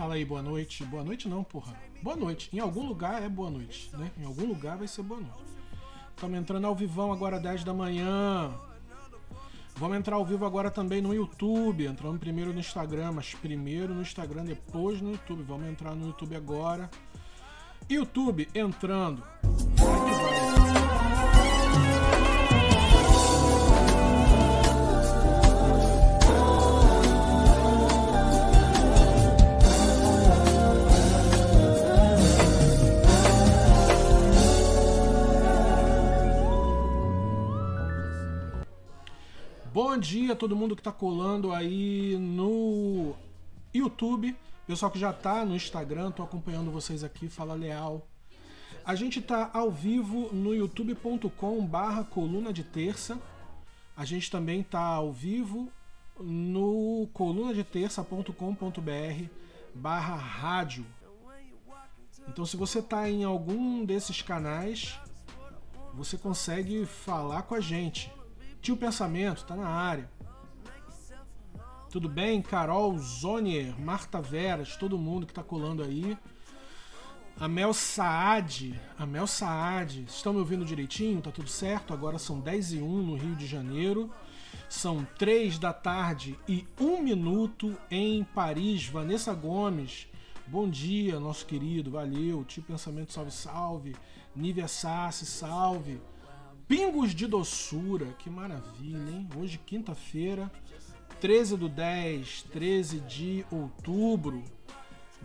Fala aí, boa noite. Boa noite não, porra. Boa noite. Em algum lugar é boa noite, né? Em algum lugar vai ser boa noite. Estamos entrando ao vivão agora 10 da manhã. Vamos entrar ao vivo agora também no YouTube. Entramos primeiro no Instagram, mas primeiro no Instagram, depois no YouTube. Vamos entrar no YouTube agora. YouTube entrando. Dia todo mundo que está colando aí no YouTube. Pessoal que já está no Instagram, tô acompanhando vocês aqui, fala leal. A gente está ao vivo no youtube.com barra coluna de terça. A gente também está ao vivo no colunadeterça.com.br barra rádio. Então se você está em algum desses canais, você consegue falar com a gente. Tio Pensamento, tá na área. Tudo bem? Carol Zonier, Marta Veras, todo mundo que tá colando aí. A Mel Saad, a Mel Saad, estão me ouvindo direitinho? Tá tudo certo? Agora são 10 e 1 no Rio de Janeiro. São 3 da tarde e 1 minuto em Paris. Vanessa Gomes, bom dia, nosso querido, valeu. Tio Pensamento, salve, salve. Nívia Sassi, salve. Pingos de doçura, que maravilha, hein? Hoje, quinta-feira, 13 do 10, 13 de outubro,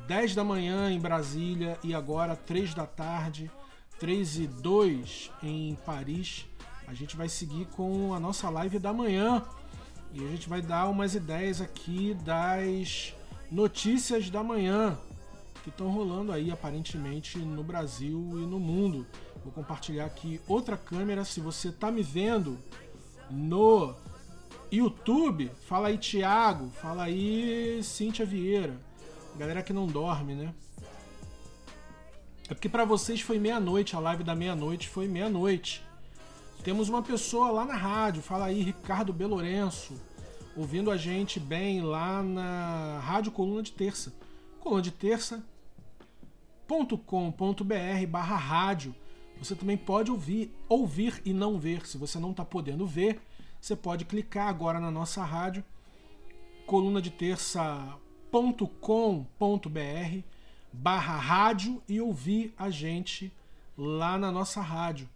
10 da manhã em Brasília e agora 3 da tarde, 3 e 2 em Paris. A gente vai seguir com a nossa live da manhã e a gente vai dar umas ideias aqui das notícias da manhã que estão rolando aí aparentemente no Brasil e no mundo. Vou compartilhar aqui outra câmera. Se você tá me vendo no YouTube, fala aí Thiago, fala aí Cíntia Vieira. Galera que não dorme, né? É porque para vocês foi meia-noite, a live da meia-noite foi meia-noite. Temos uma pessoa lá na rádio, fala aí Ricardo Belorenço, ouvindo a gente bem lá na Rádio Coluna de Terça. Coluna de terça.com.br barra rádio você também pode ouvir, ouvir e não ver. Se você não está podendo ver, você pode clicar agora na nossa rádio, coluna de terça.com.br barra rádio e ouvir a gente lá na nossa rádio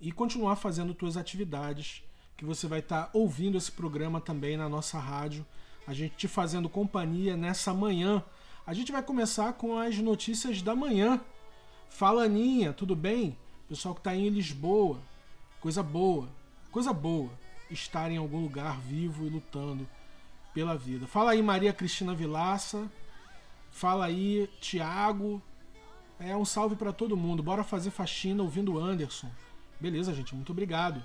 e continuar fazendo suas atividades que você vai estar tá ouvindo esse programa também na nossa rádio, a gente te fazendo companhia nessa manhã. A gente vai começar com as notícias da manhã. Fala Aninha, tudo bem? Pessoal que está em Lisboa, coisa boa, coisa boa. estar em algum lugar vivo e lutando pela vida. Fala aí, Maria Cristina Vilaça. Fala aí, Tiago. É um salve para todo mundo. Bora fazer faxina ouvindo Anderson. Beleza, gente, muito obrigado.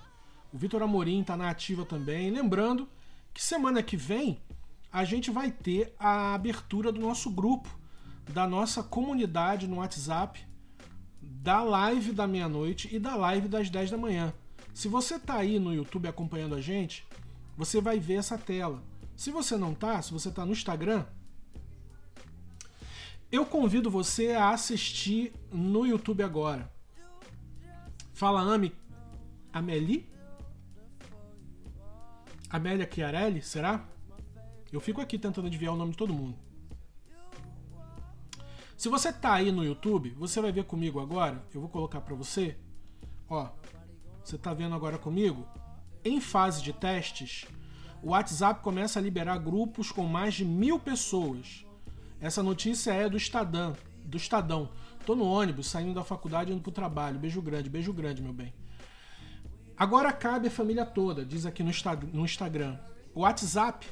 O Vitor Amorim tá na ativa também. Lembrando que semana que vem a gente vai ter a abertura do nosso grupo, da nossa comunidade no WhatsApp, da live da meia-noite e da live das 10 da manhã. Se você tá aí no YouTube acompanhando a gente, você vai ver essa tela. Se você não tá, se você tá no Instagram, eu convido você a assistir no YouTube agora. Fala Ami Amelie? Amélia Chiarelli, será? Eu fico aqui tentando adivinhar o nome de todo mundo. Se você tá aí no YouTube, você vai ver comigo agora. Eu vou colocar para você. Ó, você tá vendo agora comigo? Em fase de testes, o WhatsApp começa a liberar grupos com mais de mil pessoas. Essa notícia é do Estadão. Do Estadão. Tô no ônibus, saindo da faculdade indo pro trabalho. Beijo grande, beijo grande, meu bem. Agora cabe a família toda, diz aqui no, Instagram. O WhatsApp.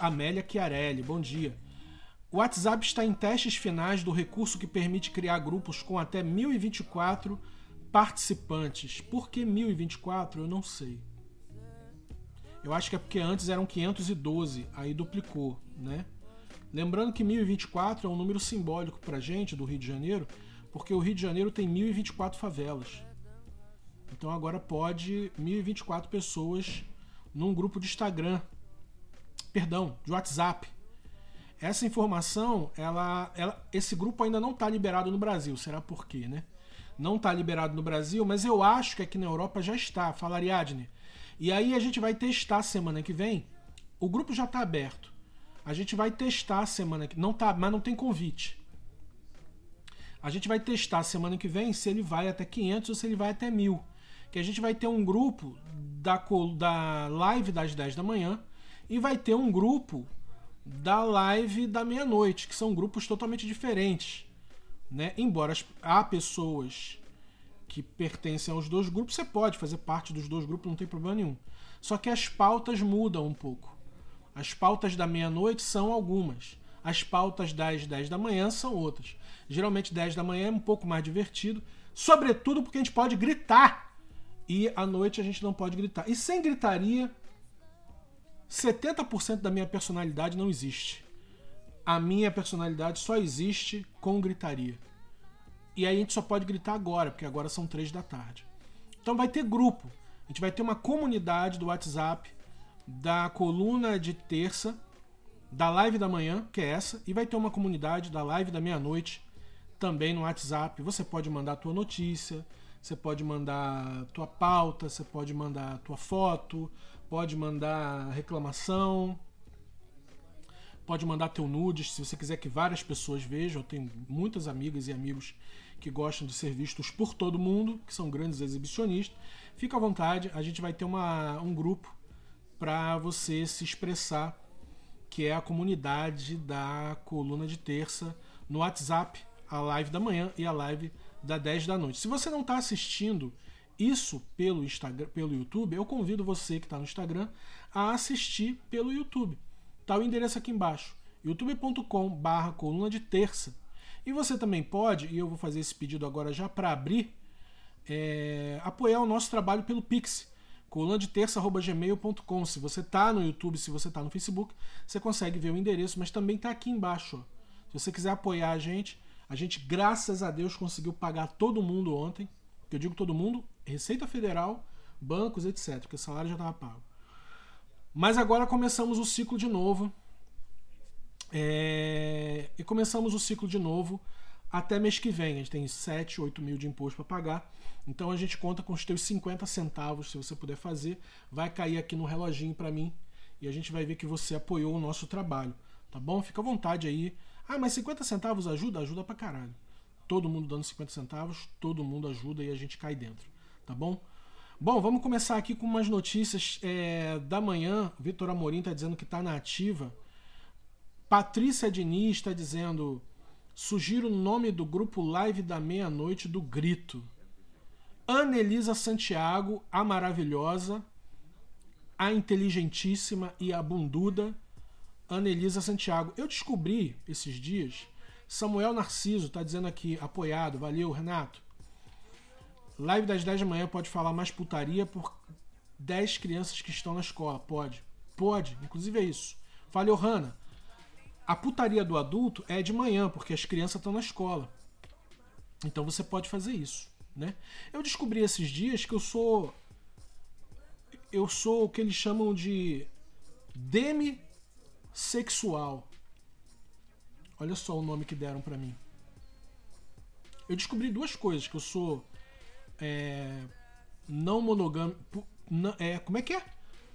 Amélia Chiarelli, bom dia. O WhatsApp está em testes finais do recurso que permite criar grupos com até 1024 participantes. Por que 1024? Eu não sei. Eu acho que é porque antes eram 512, aí duplicou, né? Lembrando que 1024 é um número simbólico pra gente do Rio de Janeiro, porque o Rio de Janeiro tem 1024 favelas. Então agora pode 1024 pessoas num grupo de Instagram. Perdão, de WhatsApp. Essa informação, ela, ela esse grupo ainda não está liberado no Brasil. Será por quê, né? Não está liberado no Brasil, mas eu acho que aqui na Europa já está. Fala, Ariadne. E aí a gente vai testar semana que vem. O grupo já está aberto. A gente vai testar semana que não tá, mas não tem convite. A gente vai testar semana que vem se ele vai até 500 ou se ele vai até 1000. Que a gente vai ter um grupo da, da live das 10 da manhã e vai ter um grupo da live da meia-noite, que são grupos totalmente diferentes. Né? Embora há pessoas que pertencem aos dois grupos, você pode fazer parte dos dois grupos, não tem problema nenhum. Só que as pautas mudam um pouco. As pautas da meia-noite são algumas. As pautas das 10 da manhã são outras. Geralmente 10 da manhã é um pouco mais divertido, sobretudo porque a gente pode gritar. E à noite a gente não pode gritar. E sem gritaria, 70% da minha personalidade não existe. A minha personalidade só existe com gritaria. E aí a gente só pode gritar agora, porque agora são três da tarde. Então vai ter grupo. A gente vai ter uma comunidade do WhatsApp da coluna de terça, da live da manhã, que é essa, e vai ter uma comunidade da live da meia-noite também no WhatsApp. Você pode mandar a tua notícia, você pode mandar tua pauta, você pode mandar tua foto, pode mandar reclamação, pode mandar teu nudes, se você quiser que várias pessoas vejam. Eu tenho muitas amigas e amigos que gostam de ser vistos por todo mundo, que são grandes exibicionistas, fica à vontade, a gente vai ter uma, um grupo para você se expressar, que é a comunidade da coluna de terça no WhatsApp, a live da manhã e a live da 10 da noite. Se você não está assistindo isso pelo Instagram, pelo YouTube, eu convido você que está no Instagram a assistir pelo YouTube. Tá o endereço aqui embaixo, youtube.com/barra coluna de terça. E você também pode, e eu vou fazer esse pedido agora já para abrir, é, apoiar o nosso trabalho pelo Pix, coluna de terça.gmail.com. Se você está no YouTube, se você está no Facebook, você consegue ver o endereço, mas também está aqui embaixo. Ó. Se você quiser apoiar a gente, a gente, graças a Deus, conseguiu pagar todo mundo ontem. Eu digo todo mundo, Receita Federal, bancos, etc. Porque o salário já estava pago. Mas agora começamos o ciclo de novo é... E começamos o ciclo de novo até mês que vem. A gente tem 7, 8 mil de imposto para pagar. Então a gente conta com os teus 50 centavos, se você puder fazer. Vai cair aqui no reloginho para mim e a gente vai ver que você apoiou o nosso trabalho. Tá bom? Fica à vontade aí. Ah, mas 50 centavos ajuda? Ajuda pra caralho. Todo mundo dando 50 centavos, todo mundo ajuda e a gente cai dentro. Tá bom? Bom, vamos começar aqui com umas notícias é, da manhã. Vitor Amorim está dizendo que está na ativa. Patrícia Diniz está dizendo: sugiro o nome do grupo Live da Meia-Noite do Grito. Anelisa Santiago, a maravilhosa, a inteligentíssima e a bunduda Anelisa Santiago. Eu descobri esses dias, Samuel Narciso está dizendo aqui, apoiado, valeu, Renato. Live das 10 da manhã pode falar mais putaria por 10 crianças que estão na escola. Pode. Pode. Inclusive é isso. Valeu, Hanna. A putaria do adulto é de manhã, porque as crianças estão na escola. Então você pode fazer isso, né? Eu descobri esses dias que eu sou eu sou o que eles chamam de demissexual. Olha só o nome que deram para mim. Eu descobri duas coisas, que eu sou é, não monogâmico, é, como é que é?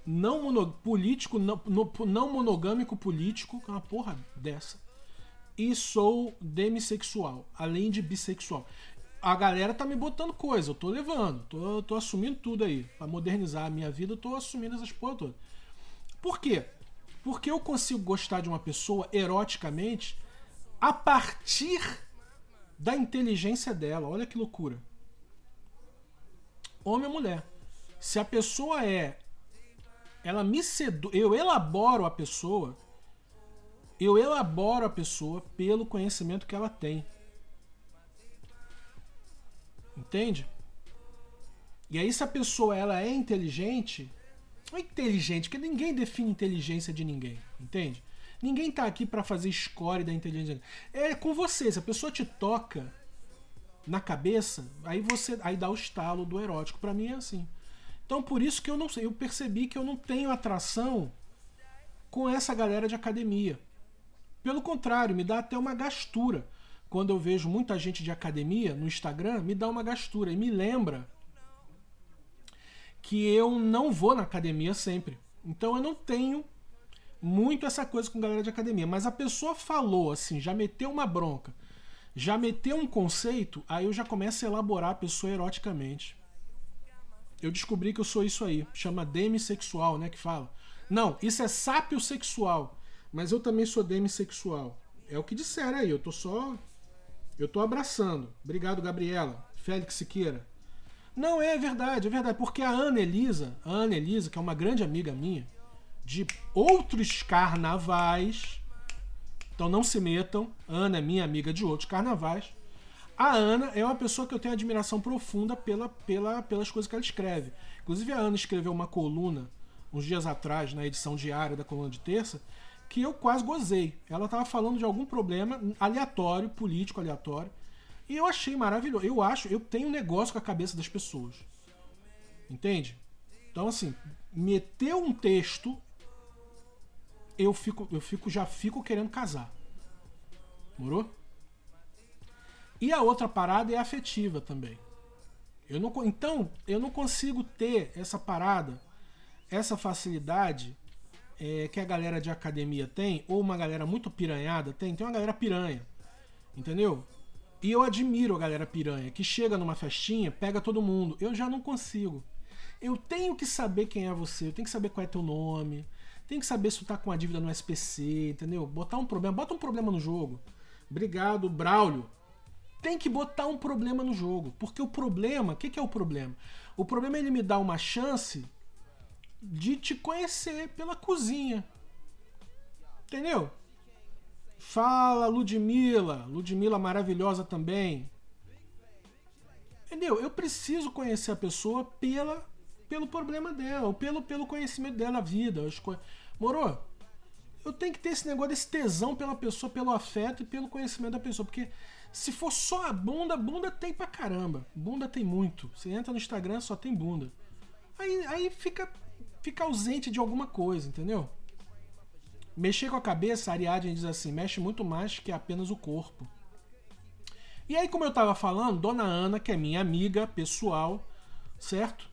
Não mono, político, não, não monogâmico político, uma porra dessa. E sou demissexual, além de bissexual. A galera tá me botando coisa, eu tô levando, tô, tô assumindo tudo aí. Pra modernizar a minha vida, eu tô assumindo essas porra todas. Por quê? Porque eu consigo gostar de uma pessoa eroticamente a partir da inteligência dela. Olha que loucura. Homem ou mulher. Se a pessoa é. Ela me seduz. Eu elaboro a pessoa. Eu elaboro a pessoa pelo conhecimento que ela tem. Entende? E aí, se a pessoa ela é inteligente, não é inteligente, porque ninguém define inteligência de ninguém, entende? Ninguém tá aqui para fazer score da inteligência. É com você, se a pessoa te toca na cabeça, aí você aí dá o estalo do erótico. Para mim é assim. Então por isso que eu não eu percebi que eu não tenho atração com essa galera de academia. Pelo contrário, me dá até uma gastura quando eu vejo muita gente de academia no Instagram, me dá uma gastura e me lembra que eu não vou na academia sempre. Então eu não tenho muito essa coisa com galera de academia. Mas a pessoa falou assim, já meteu uma bronca, já meteu um conceito, aí eu já começo a elaborar a pessoa eroticamente. Eu descobri que eu sou isso aí. Chama demissexual, né? Que fala. Não, isso é sápio sexual. Mas eu também sou demissexual. É o que disseram aí. Eu tô só eu tô abraçando. Obrigado, Gabriela. Félix Siqueira. Não, é verdade, é verdade. Porque a Ana Elisa, a Ana Elisa, que é uma grande amiga minha, de outros carnavais. Então não se metam. Ana é minha amiga de outros carnavais. A Ana é uma pessoa que eu tenho admiração profunda pela, pela, pelas coisas que ela escreve. Inclusive, a Ana escreveu uma coluna uns dias atrás, na edição diária da coluna de terça, que eu quase gozei. Ela estava falando de algum problema aleatório, político aleatório, e eu achei maravilhoso. Eu acho, eu tenho um negócio com a cabeça das pessoas. Entende? Então assim, meteu um texto, eu fico, eu fico já fico querendo casar. Morou? E a outra parada é afetiva também. Eu não, então, eu não consigo ter essa parada, essa facilidade é, que a galera de academia tem, ou uma galera muito piranhada tem, tem uma galera piranha. Entendeu? E eu admiro a galera piranha, que chega numa festinha, pega todo mundo. Eu já não consigo. Eu tenho que saber quem é você, eu tenho que saber qual é teu nome, tem que saber se tu tá com a dívida no SPC, entendeu? Botar um problema, bota um problema no jogo. Obrigado, Braulio. Tem que botar um problema no jogo. Porque o problema, o que, que é o problema? O problema é ele me dar uma chance de te conhecer pela cozinha. Entendeu? Fala, Ludmilla. Ludmilla maravilhosa também. Entendeu? Eu preciso conhecer a pessoa pela, pelo problema dela, ou pelo, pelo conhecimento dela na vida. Moro? Eu tenho que ter esse negócio desse tesão pela pessoa, pelo afeto e pelo conhecimento da pessoa. Porque se for só a bunda, bunda tem pra caramba. Bunda tem muito. Você entra no Instagram, só tem bunda. Aí, aí fica fica ausente de alguma coisa, entendeu? Mexer com a cabeça, a Ariadne diz assim, mexe muito mais que apenas o corpo. E aí, como eu estava falando, Dona Ana, que é minha amiga pessoal, certo?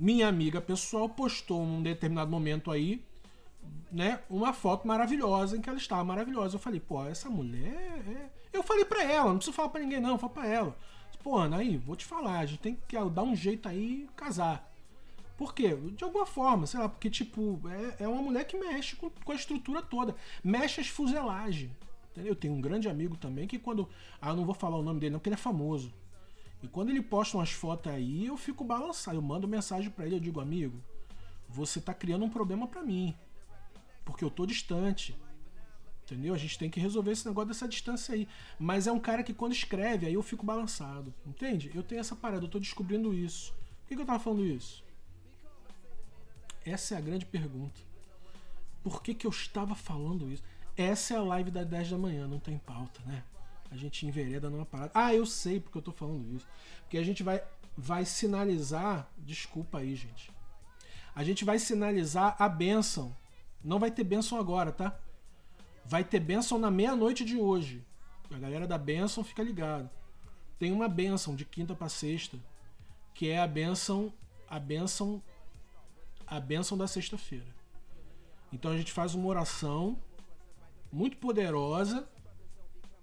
Minha amiga pessoal postou num determinado momento aí, né, uma foto maravilhosa em que ela estava maravilhosa. Eu falei, pô, essa mulher é... Eu falei pra ela, não preciso falar pra ninguém não, eu falo pra ela. Pô, Ana, aí, vou te falar, a gente tem que dar um jeito aí casar. Por quê? De alguma forma, sei lá, porque, tipo, é, é uma mulher que mexe com, com a estrutura toda. Mexe as fuselagens. Entendeu? Eu tenho um grande amigo também que quando. Ah, eu não vou falar o nome dele, não, porque ele é famoso. E quando ele posta umas fotos aí, eu fico balançado. Eu mando mensagem para ele, eu digo, amigo, você tá criando um problema para mim. Porque eu tô distante. Entendeu? A gente tem que resolver esse negócio dessa distância aí. Mas é um cara que quando escreve, aí eu fico balançado. Entende? Eu tenho essa parada, eu tô descobrindo isso. Por que, que eu tava falando isso? Essa é a grande pergunta. Por que, que eu estava falando isso? Essa é a live das 10 da manhã, não tem pauta, né? A gente envereda numa parada. Ah, eu sei porque eu tô falando isso. Porque a gente vai, vai sinalizar. Desculpa aí, gente. A gente vai sinalizar a bênção. Não vai ter bênção agora, tá? Vai ter bênção na meia-noite de hoje. A galera da bênção fica ligado. Tem uma bênção de quinta para sexta, que é a bênção, a bênção, a bênção da sexta-feira. Então a gente faz uma oração muito poderosa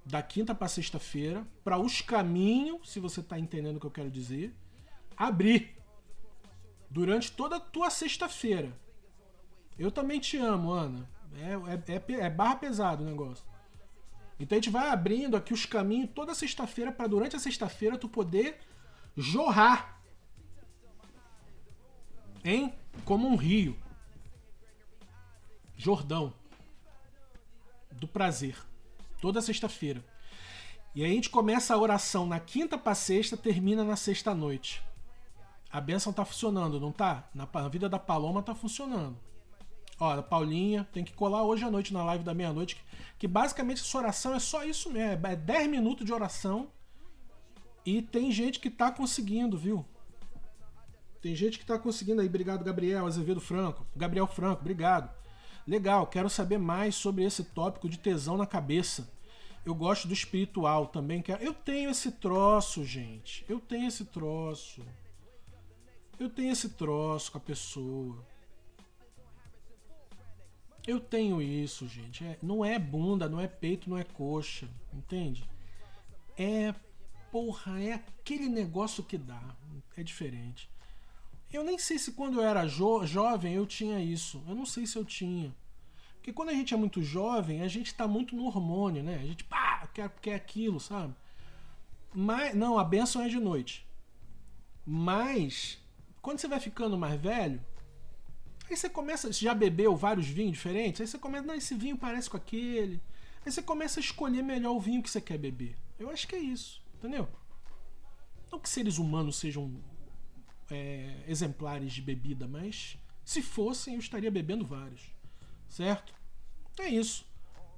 da quinta para sexta-feira para os caminhos, se você está entendendo o que eu quero dizer, abrir durante toda a tua sexta-feira. Eu também te amo, Ana. É, é, é, é, barra pesado o negócio. Então a gente vai abrindo aqui os caminhos toda sexta-feira para durante a sexta-feira tu poder jorrar. Hein? Como um rio. Jordão. Do prazer. Toda sexta-feira. E aí a gente começa a oração na quinta para sexta, termina na sexta noite. A bênção tá funcionando, não tá? Na vida da Paloma tá funcionando. Ó, a Paulinha tem que colar hoje à noite na live da meia-noite, que, que, basicamente essa oração é só isso mesmo, é 10 minutos de oração. E tem gente que tá conseguindo, viu? Tem gente que tá conseguindo aí. Obrigado, Gabriel Azevedo Franco. Gabriel Franco, obrigado. Legal, quero saber mais sobre esse tópico de tesão na cabeça. Eu gosto do espiritual também. Quero... Eu tenho esse troço, gente. Eu tenho esse troço. Eu tenho esse troço com a pessoa. Eu tenho isso, gente. É, não é bunda, não é peito, não é coxa. Entende? É. Porra, é aquele negócio que dá. É diferente. Eu nem sei se quando eu era jo jovem eu tinha isso. Eu não sei se eu tinha. Porque quando a gente é muito jovem, a gente tá muito no hormônio, né? A gente, pá, quer, quer aquilo, sabe? Mas, não, a benção é de noite. Mas, quando você vai ficando mais velho, Aí você começa, você já bebeu vários vinhos diferentes, aí você começa, não, esse vinho parece com aquele. Aí você começa a escolher melhor o vinho que você quer beber. Eu acho que é isso, entendeu? Não que seres humanos sejam é, exemplares de bebida, mas se fossem, eu estaria bebendo vários. Certo? É isso.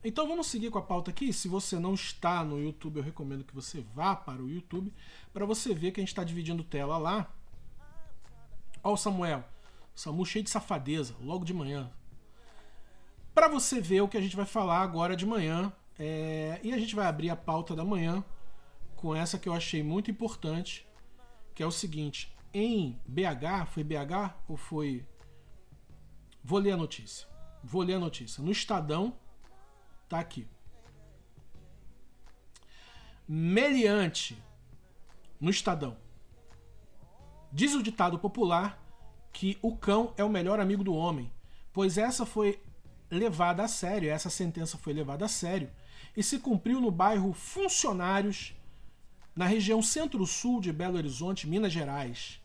Então vamos seguir com a pauta aqui. Se você não está no YouTube, eu recomendo que você vá para o YouTube para você ver que a gente está dividindo tela lá. Ó, o Samuel. Samu cheio de safadeza, logo de manhã. Para você ver o que a gente vai falar agora de manhã. É... E a gente vai abrir a pauta da manhã com essa que eu achei muito importante, que é o seguinte: em BH, foi BH ou foi. Vou ler a notícia. Vou ler a notícia. No Estadão, tá aqui. Meliante, no Estadão. Diz o ditado popular que o cão é o melhor amigo do homem, pois essa foi levada a sério, essa sentença foi levada a sério e se cumpriu no bairro Funcionários, na região centro-sul de Belo Horizonte, Minas Gerais.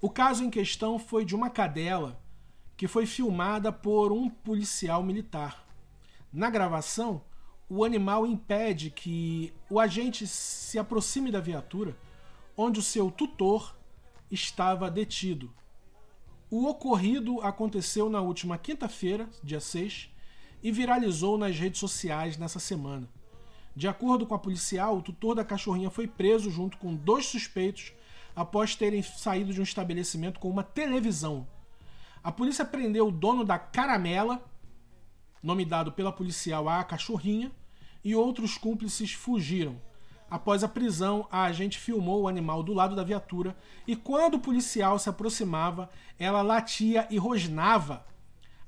O caso em questão foi de uma cadela que foi filmada por um policial militar. Na gravação, o animal impede que o agente se aproxime da viatura, onde o seu tutor estava detido, o ocorrido aconteceu na última quinta-feira, dia 6, e viralizou nas redes sociais nessa semana. De acordo com a policial, o tutor da cachorrinha foi preso junto com dois suspeitos após terem saído de um estabelecimento com uma televisão. A polícia prendeu o dono da caramela, nome dado pela policial à cachorrinha, e outros cúmplices fugiram. Após a prisão, a agente filmou o animal do lado da viatura e quando o policial se aproximava, ela latia e rosnava.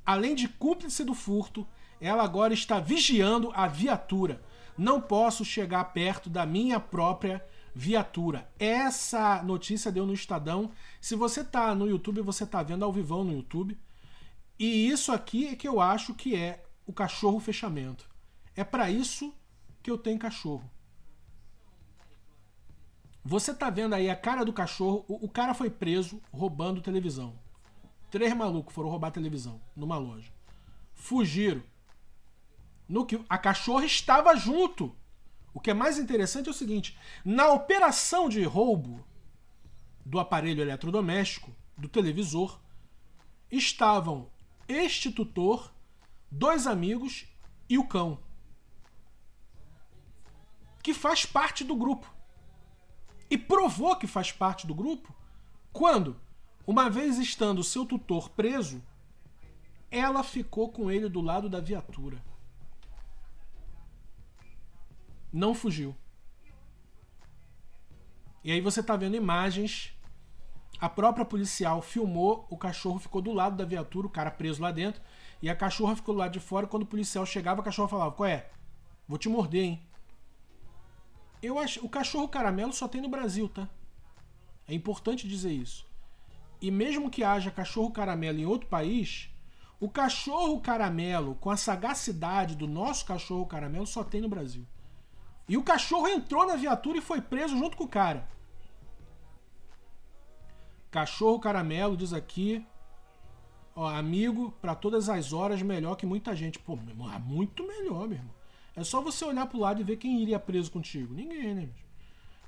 Além de cúmplice do furto, ela agora está vigiando a viatura. Não posso chegar perto da minha própria viatura. Essa notícia deu no Estadão. Se você está no YouTube, você está vendo ao vivão no YouTube. E isso aqui é que eu acho que é o cachorro fechamento. É para isso que eu tenho cachorro. Você tá vendo aí a cara do cachorro, o, o cara foi preso roubando televisão. Três malucos foram roubar televisão numa loja. Fugiram. No que a cachorra estava junto. O que é mais interessante é o seguinte: na operação de roubo do aparelho eletrodoméstico, do televisor, estavam este tutor, dois amigos e o cão, que faz parte do grupo. E provou que faz parte do grupo quando, uma vez estando seu tutor preso, ela ficou com ele do lado da viatura. Não fugiu. E aí você tá vendo imagens. A própria policial filmou, o cachorro ficou do lado da viatura, o cara preso lá dentro, e a cachorra ficou do lado de fora. Quando o policial chegava, a cachorra falava: Qual é? Vou te morder, hein? Eu acho, o cachorro caramelo só tem no Brasil, tá? É importante dizer isso. E mesmo que haja cachorro caramelo em outro país, o cachorro caramelo, com a sagacidade do nosso cachorro caramelo, só tem no Brasil. E o cachorro entrou na viatura e foi preso junto com o cara. Cachorro caramelo diz aqui, ó, amigo para todas as horas, melhor que muita gente. Pô, muito melhor, meu irmão. É só você olhar pro lado e ver quem iria preso contigo. Ninguém, né?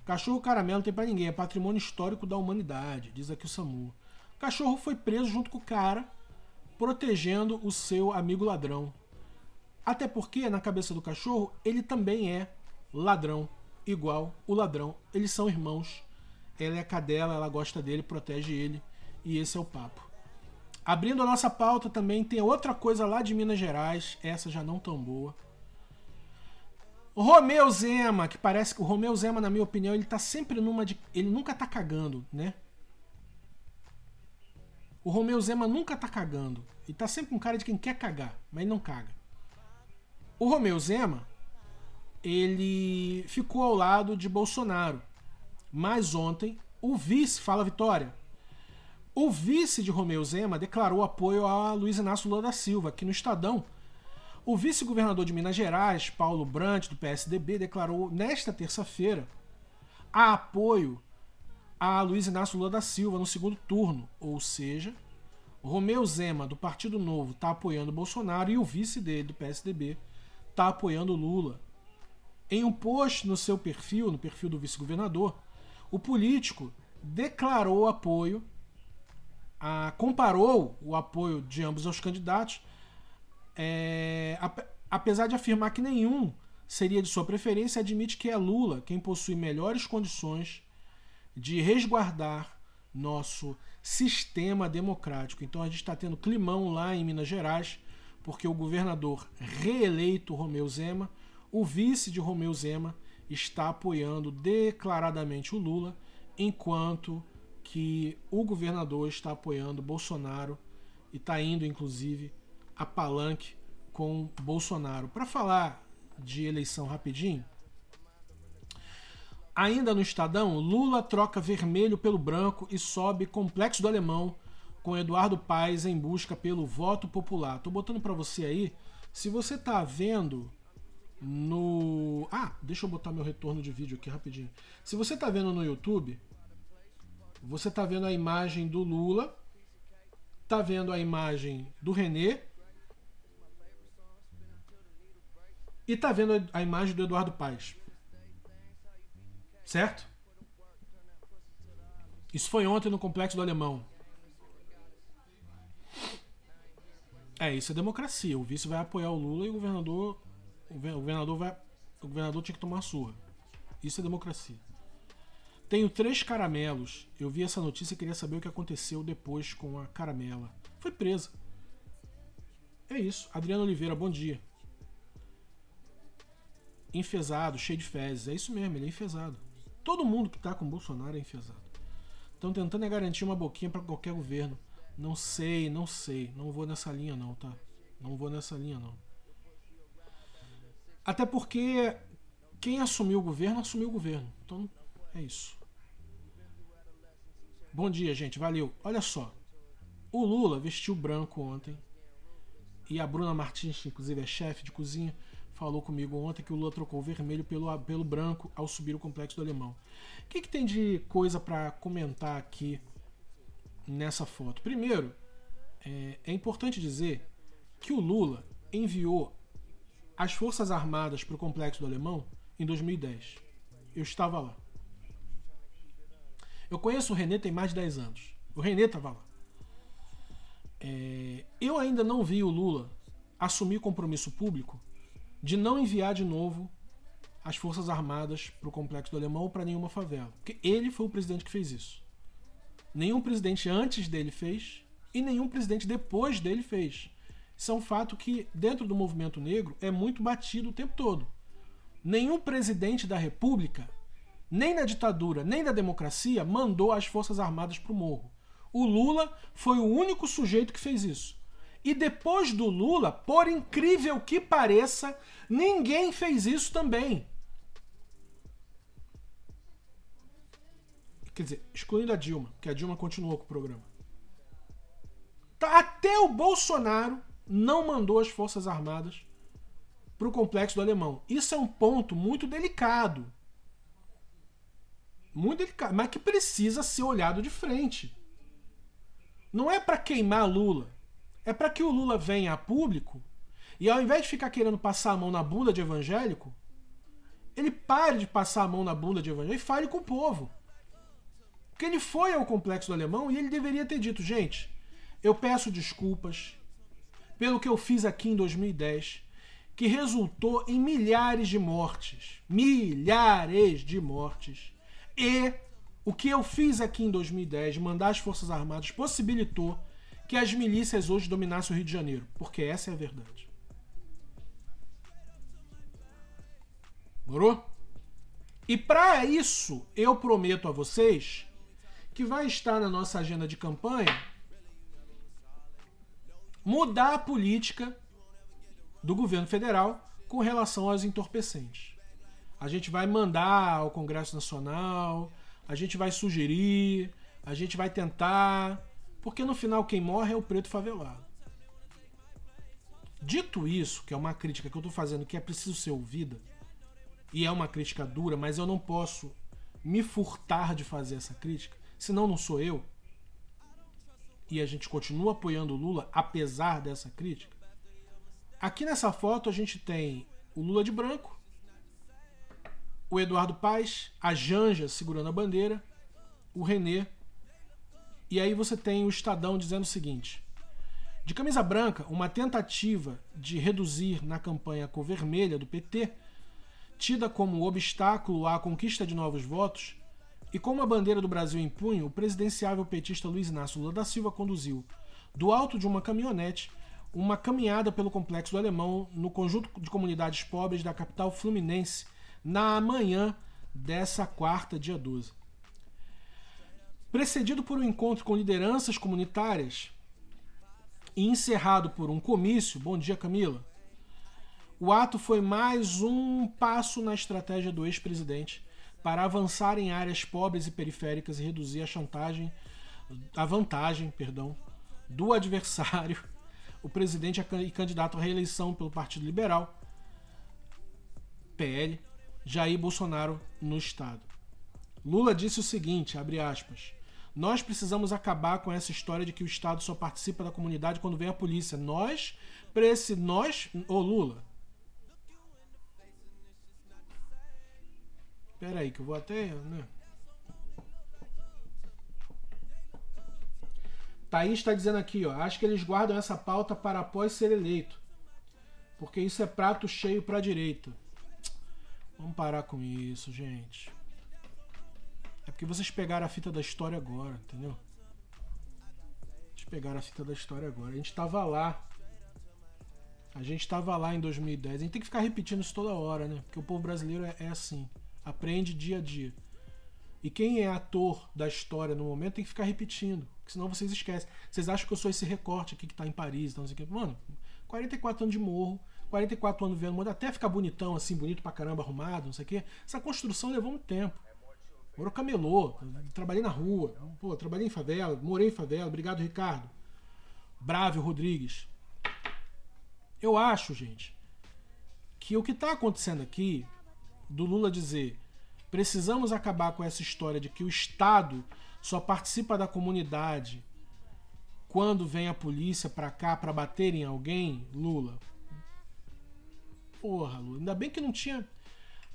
Cachorro caramelo não tem para ninguém, é patrimônio histórico da humanidade, diz aqui o Samu. Cachorro foi preso junto com o cara, protegendo o seu amigo ladrão. Até porque, na cabeça do cachorro, ele também é ladrão, igual o ladrão. Eles são irmãos. Ela é a cadela, ela gosta dele, protege ele. E esse é o papo. Abrindo a nossa pauta também tem outra coisa lá de Minas Gerais, essa já não tão boa. O Romeu Zema, que parece que o Romeu Zema, na minha opinião, ele tá sempre numa de. Ele nunca tá cagando, né? O Romeu Zema nunca tá cagando. Ele tá sempre com cara de quem quer cagar, mas não caga. O Romeu Zema, ele ficou ao lado de Bolsonaro. Mas ontem, o vice, fala Vitória, o vice de Romeu Zema declarou apoio a Luiz Inácio Lula da Silva, aqui no Estadão o vice-governador de Minas Gerais, Paulo Brant, do PSDB, declarou nesta terça-feira apoio a Luiz Inácio Lula da Silva no segundo turno, ou seja, Romeu Zema, do Partido Novo, está apoiando Bolsonaro e o vice dele, do PSDB, está apoiando Lula. Em um post no seu perfil, no perfil do vice-governador, o político declarou apoio, a, comparou o apoio de ambos aos candidatos é, apesar de afirmar que nenhum seria de sua preferência, admite que é Lula quem possui melhores condições de resguardar nosso sistema democrático. Então a gente está tendo climão lá em Minas Gerais, porque o governador reeleito Romeu Zema, o vice de Romeu Zema, está apoiando declaradamente o Lula, enquanto que o governador está apoiando Bolsonaro e está indo, inclusive, a palanque com Bolsonaro. Para falar de eleição rapidinho, ainda no Estadão, Lula troca vermelho pelo branco e sobe complexo do alemão com Eduardo Paes em busca pelo voto popular. Tô botando para você aí. Se você tá vendo no. Ah, deixa eu botar meu retorno de vídeo aqui rapidinho. Se você tá vendo no YouTube, você tá vendo a imagem do Lula, tá vendo a imagem do René e tá vendo a imagem do Eduardo Paes. Certo? Isso foi ontem no Complexo do Alemão. É, isso é democracia. O vice vai apoiar o Lula e o governador. O governador vai. O governador tinha que tomar surra. Isso é democracia. Tenho três caramelos. Eu vi essa notícia e queria saber o que aconteceu depois com a caramela. Foi presa. É isso. Adriano Oliveira, bom dia enfesado, cheio de fezes. É isso mesmo, ele é enfesado. Todo mundo que tá com Bolsonaro é enfesado. Estão tentando é garantir uma boquinha para qualquer governo. Não sei, não sei. Não vou nessa linha não, tá? Não vou nessa linha não. Até porque quem assumiu o governo, assumiu o governo. Então, é isso. Bom dia, gente. Valeu. Olha só. O Lula vestiu branco ontem. E a Bruna Martins, que inclusive é chefe de cozinha, falou comigo ontem que o Lula trocou o vermelho pelo, pelo branco ao subir o complexo do Alemão. O que, que tem de coisa para comentar aqui nessa foto? Primeiro, é, é importante dizer que o Lula enviou as Forças Armadas para o Complexo do Alemão em 2010. Eu estava lá. Eu conheço o Renê tem mais de 10 anos. O Renê estava lá. É, eu ainda não vi o Lula assumir compromisso público de não enviar de novo as Forças Armadas para o Complexo do Alemão ou para nenhuma favela. Porque ele foi o presidente que fez isso. Nenhum presidente antes dele fez e nenhum presidente depois dele fez. É um fato que, dentro do movimento negro, é muito batido o tempo todo. Nenhum presidente da República, nem na ditadura, nem na democracia, mandou as Forças Armadas para o morro. O Lula foi o único sujeito que fez isso. E depois do Lula, por incrível que pareça, ninguém fez isso também. Quer dizer, excluindo a Dilma, que a Dilma continuou com o programa. Tá, até o Bolsonaro não mandou as Forças Armadas para o complexo do Alemão. Isso é um ponto muito delicado. Muito delicado, mas que precisa ser olhado de frente. Não é para queimar Lula. É para que o Lula venha a público e ao invés de ficar querendo passar a mão na bunda de evangélico, ele pare de passar a mão na bunda de evangélico e fale com o povo. Porque ele foi ao complexo do alemão e ele deveria ter dito, gente, eu peço desculpas pelo que eu fiz aqui em 2010, que resultou em milhares de mortes. Milhares de mortes. E o que eu fiz aqui em 2010, de mandar as Forças Armadas, possibilitou que as milícias hoje dominassem o Rio de Janeiro. Porque essa é a verdade. Morou? E para isso, eu prometo a vocês que vai estar na nossa agenda de campanha mudar a política do governo federal com relação aos entorpecentes. A gente vai mandar ao Congresso Nacional, a gente vai sugerir, a gente vai tentar, porque no final quem morre é o preto favelado. Dito isso, que é uma crítica que eu estou fazendo que é preciso ser ouvida, e é uma crítica dura, mas eu não posso me furtar de fazer essa crítica, senão não sou eu, e a gente continua apoiando o Lula apesar dessa crítica. Aqui nessa foto a gente tem o Lula de branco, o Eduardo Paes, a Janja segurando a bandeira, o Renê. E aí você tem o Estadão dizendo o seguinte: De camisa branca, uma tentativa de reduzir na campanha cor vermelha do PT, tida como obstáculo à conquista de novos votos, e com a bandeira do Brasil em punho, o presidenciável petista Luiz Inácio Lula da Silva conduziu, do alto de uma caminhonete, uma caminhada pelo Complexo do Alemão no conjunto de comunidades pobres da capital fluminense na manhã dessa quarta, dia 12. Precedido por um encontro com lideranças comunitárias e encerrado por um comício, bom dia Camila, o ato foi mais um passo na estratégia do ex-presidente para avançar em áreas pobres e periféricas e reduzir a chantagem, a vantagem, perdão, do adversário, o presidente e candidato à reeleição pelo Partido Liberal, PL, Jair Bolsonaro no estado. Lula disse o seguinte, abre aspas: "Nós precisamos acabar com essa história de que o estado só participa da comunidade quando vem a polícia. Nós, esse nós, ô Lula, Pera aí, que eu vou até. Né? Thaís está dizendo aqui, ó. Acho que eles guardam essa pauta para após ser eleito. Porque isso é prato cheio para a direita. Vamos parar com isso, gente. É porque vocês pegaram a fita da história agora, entendeu? Vocês pegaram a fita da história agora. A gente tava lá. A gente tava lá em 2010. A gente tem que ficar repetindo isso toda hora, né? Porque o povo brasileiro é, é assim. Aprende dia a dia. E quem é ator da história no momento tem que ficar repetindo, senão vocês esquecem. Vocês acham que eu sou esse recorte aqui que tá em Paris, então, não sei o que. Mano, 44 anos de morro, 44 anos vendo até ficar bonitão, assim, bonito pra caramba, arrumado, não sei o que. Essa construção levou muito tempo. Moro camelô, trabalhei na rua, pô, trabalhei em favela, morei em favela, obrigado, Ricardo. Bravo Rodrigues. Eu acho, gente, que o que está acontecendo aqui do Lula dizer: precisamos acabar com essa história de que o Estado só participa da comunidade quando vem a polícia pra cá pra bater em alguém, Lula. Porra, Lula. Ainda bem que não tinha.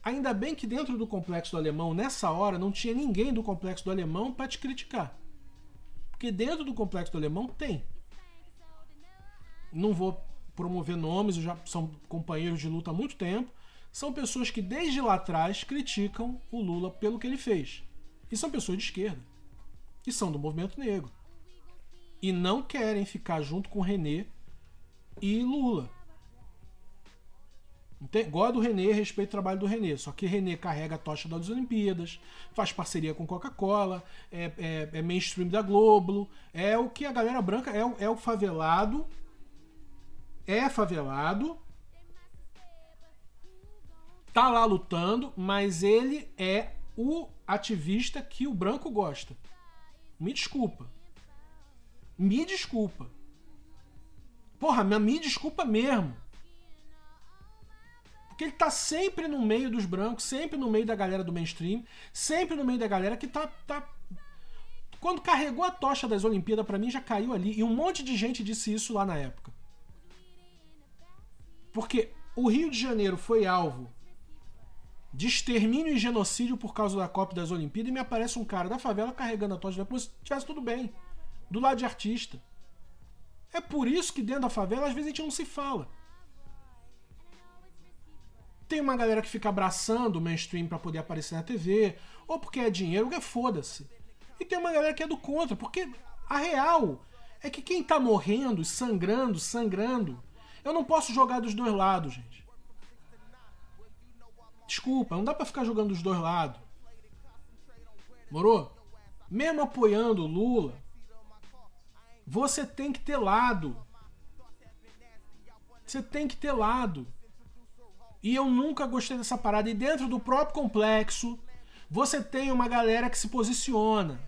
Ainda bem que dentro do complexo do alemão, nessa hora, não tinha ninguém do complexo do alemão para te criticar. Porque dentro do complexo do alemão tem. Não vou promover nomes, já são companheiros de luta há muito tempo. São pessoas que desde lá atrás criticam o Lula pelo que ele fez. E são pessoas de esquerda. E são do movimento negro e não querem ficar junto com René e Lula. Gosto do René, respeito o trabalho do René. Só que René carrega a tocha das Olimpíadas, faz parceria com Coca-Cola, é, é, é, mainstream da Globo, é o que a galera branca é, é o favelado, é favelado, tá lá lutando, mas ele é o ativista que o branco gosta. Me desculpa. Me desculpa. Porra, me desculpa mesmo. Porque ele tá sempre no meio dos brancos, sempre no meio da galera do mainstream, sempre no meio da galera que tá. tá... Quando carregou a tocha das Olimpíadas, para mim já caiu ali. E um monte de gente disse isso lá na época. Porque o Rio de Janeiro foi alvo de extermínio e genocídio por causa da Copa das Olimpíadas e me aparece um cara da favela carregando a tocha como se tivesse tudo bem do lado de artista. É por isso que dentro da favela às vezes a gente não se fala. Tem uma galera que fica abraçando o mainstream para poder aparecer na TV, ou porque é dinheiro, que é foda-se. E tem uma galera que é do contra, porque a real é que quem tá morrendo, sangrando, sangrando, eu não posso jogar dos dois lados, gente. Desculpa, não dá para ficar jogando dos dois lados. Morou? Mesmo apoiando o Lula, você tem que ter lado. Você tem que ter lado. E eu nunca gostei dessa parada. E dentro do próprio complexo, você tem uma galera que se posiciona.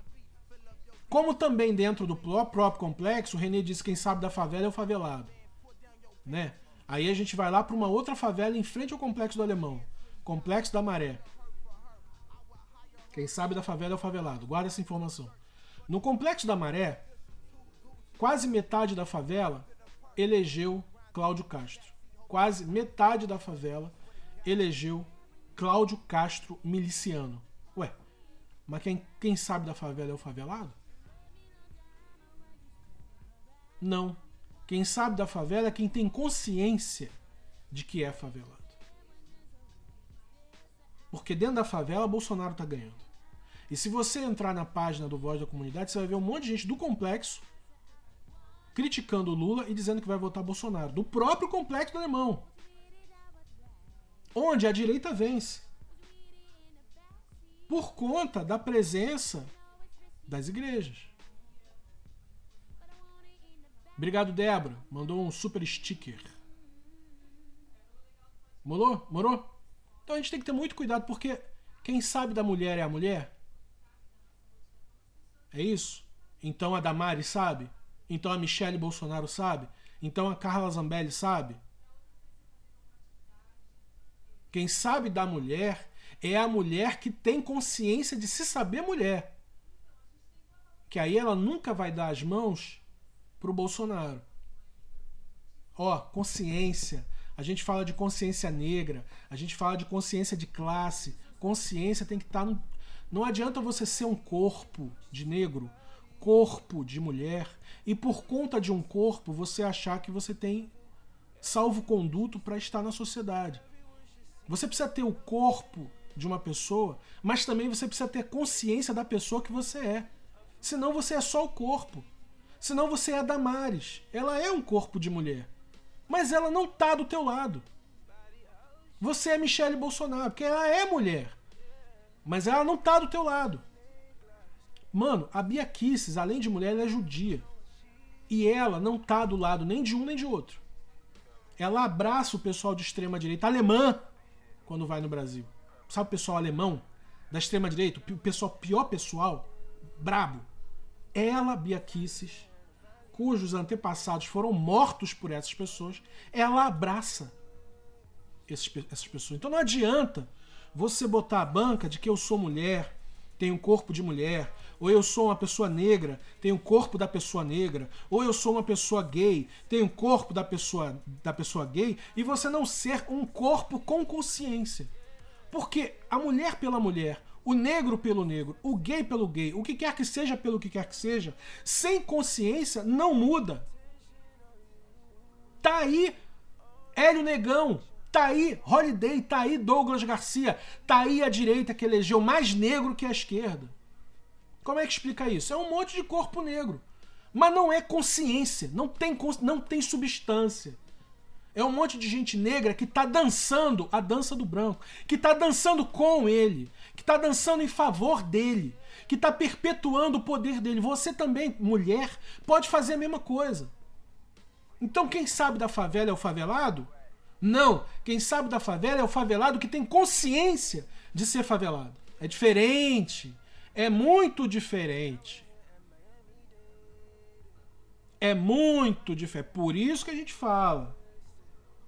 Como também dentro do próprio complexo, o René disse quem sabe da favela é o favelado. Né? Aí a gente vai lá para uma outra favela em frente ao complexo do Alemão. Complexo da Maré. Quem sabe da favela é o favelado. Guarda essa informação. No complexo da Maré, quase metade da favela elegeu Cláudio Castro. Quase metade da favela elegeu Cláudio Castro miliciano. Ué, mas quem, quem sabe da favela é o favelado? Não. Quem sabe da favela é quem tem consciência de que é favelado. Porque dentro da favela, Bolsonaro está ganhando. E se você entrar na página do Voz da Comunidade, você vai ver um monte de gente do complexo criticando o Lula e dizendo que vai votar Bolsonaro. Do próprio complexo do alemão. Onde a direita vence. Por conta da presença das igrejas. Obrigado, Débora. Mandou um super sticker. Morou? Morou? Então a gente tem que ter muito cuidado, porque quem sabe da mulher é a mulher? É isso? Então a Damari sabe? Então a Michelle Bolsonaro sabe? Então a Carla Zambelli sabe? Quem sabe da mulher é a mulher que tem consciência de se saber mulher. Que aí ela nunca vai dar as mãos pro Bolsonaro. Ó, consciência. A gente fala de consciência negra, a gente fala de consciência de classe. Consciência tem que estar tá no. Não adianta você ser um corpo de negro, corpo de mulher, e por conta de um corpo você achar que você tem salvo-conduto para estar na sociedade. Você precisa ter o corpo de uma pessoa, mas também você precisa ter consciência da pessoa que você é. Senão você é só o corpo. Senão você é a Damares. Ela é um corpo de mulher. Mas ela não tá do teu lado. Você é Michele Bolsonaro, porque ela é mulher. Mas ela não tá do teu lado. Mano, a Bia Kisses, além de mulher, ela é judia. E ela não tá do lado nem de um nem de outro. Ela abraça o pessoal de extrema direita alemã quando vai no Brasil. Sabe o pessoal alemão da extrema direita, o pessoal pior pessoal, brabo. Ela, Bia Kisses, cujos antepassados foram mortos por essas pessoas, ela abraça esses, essas pessoas. Então não adianta você botar a banca de que eu sou mulher, tenho corpo de mulher, ou eu sou uma pessoa negra, tenho o corpo da pessoa negra, ou eu sou uma pessoa gay, tenho o corpo da pessoa da pessoa gay, e você não ser um corpo com consciência. Porque a mulher pela mulher, o negro pelo negro, o gay pelo gay, o que quer que seja pelo que quer que seja, sem consciência não muda. Tá aí Hélio Negão, tá aí Holiday, tá aí Douglas Garcia, tá aí a direita que elegeu mais negro que a esquerda. Como é que explica isso? É um monte de corpo negro. Mas não é consciência, não tem, não tem substância. É um monte de gente negra que está dançando a dança do branco, que está dançando com ele, que está dançando em favor dele, que está perpetuando o poder dele. Você também, mulher, pode fazer a mesma coisa. Então quem sabe da favela é o favelado? Não. Quem sabe da favela é o favelado que tem consciência de ser favelado. É diferente. É muito diferente. É muito diferente. Por isso que a gente fala.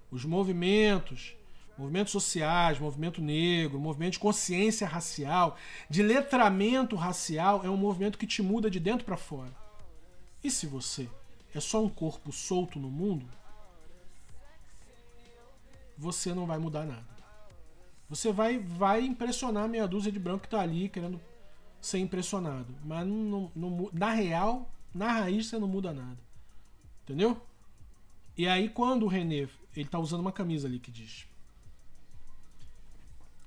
Os movimentos, movimentos sociais, movimento negro, movimento de consciência racial, de letramento racial, é um movimento que te muda de dentro para fora. E se você é só um corpo solto no mundo, você não vai mudar nada. Você vai, vai impressionar meia dúzia de branco que tá ali querendo ser impressionado. Mas não, não, na real, na raiz, você não muda nada. Entendeu? E aí, quando o René. Ele tá usando uma camisa ali que diz.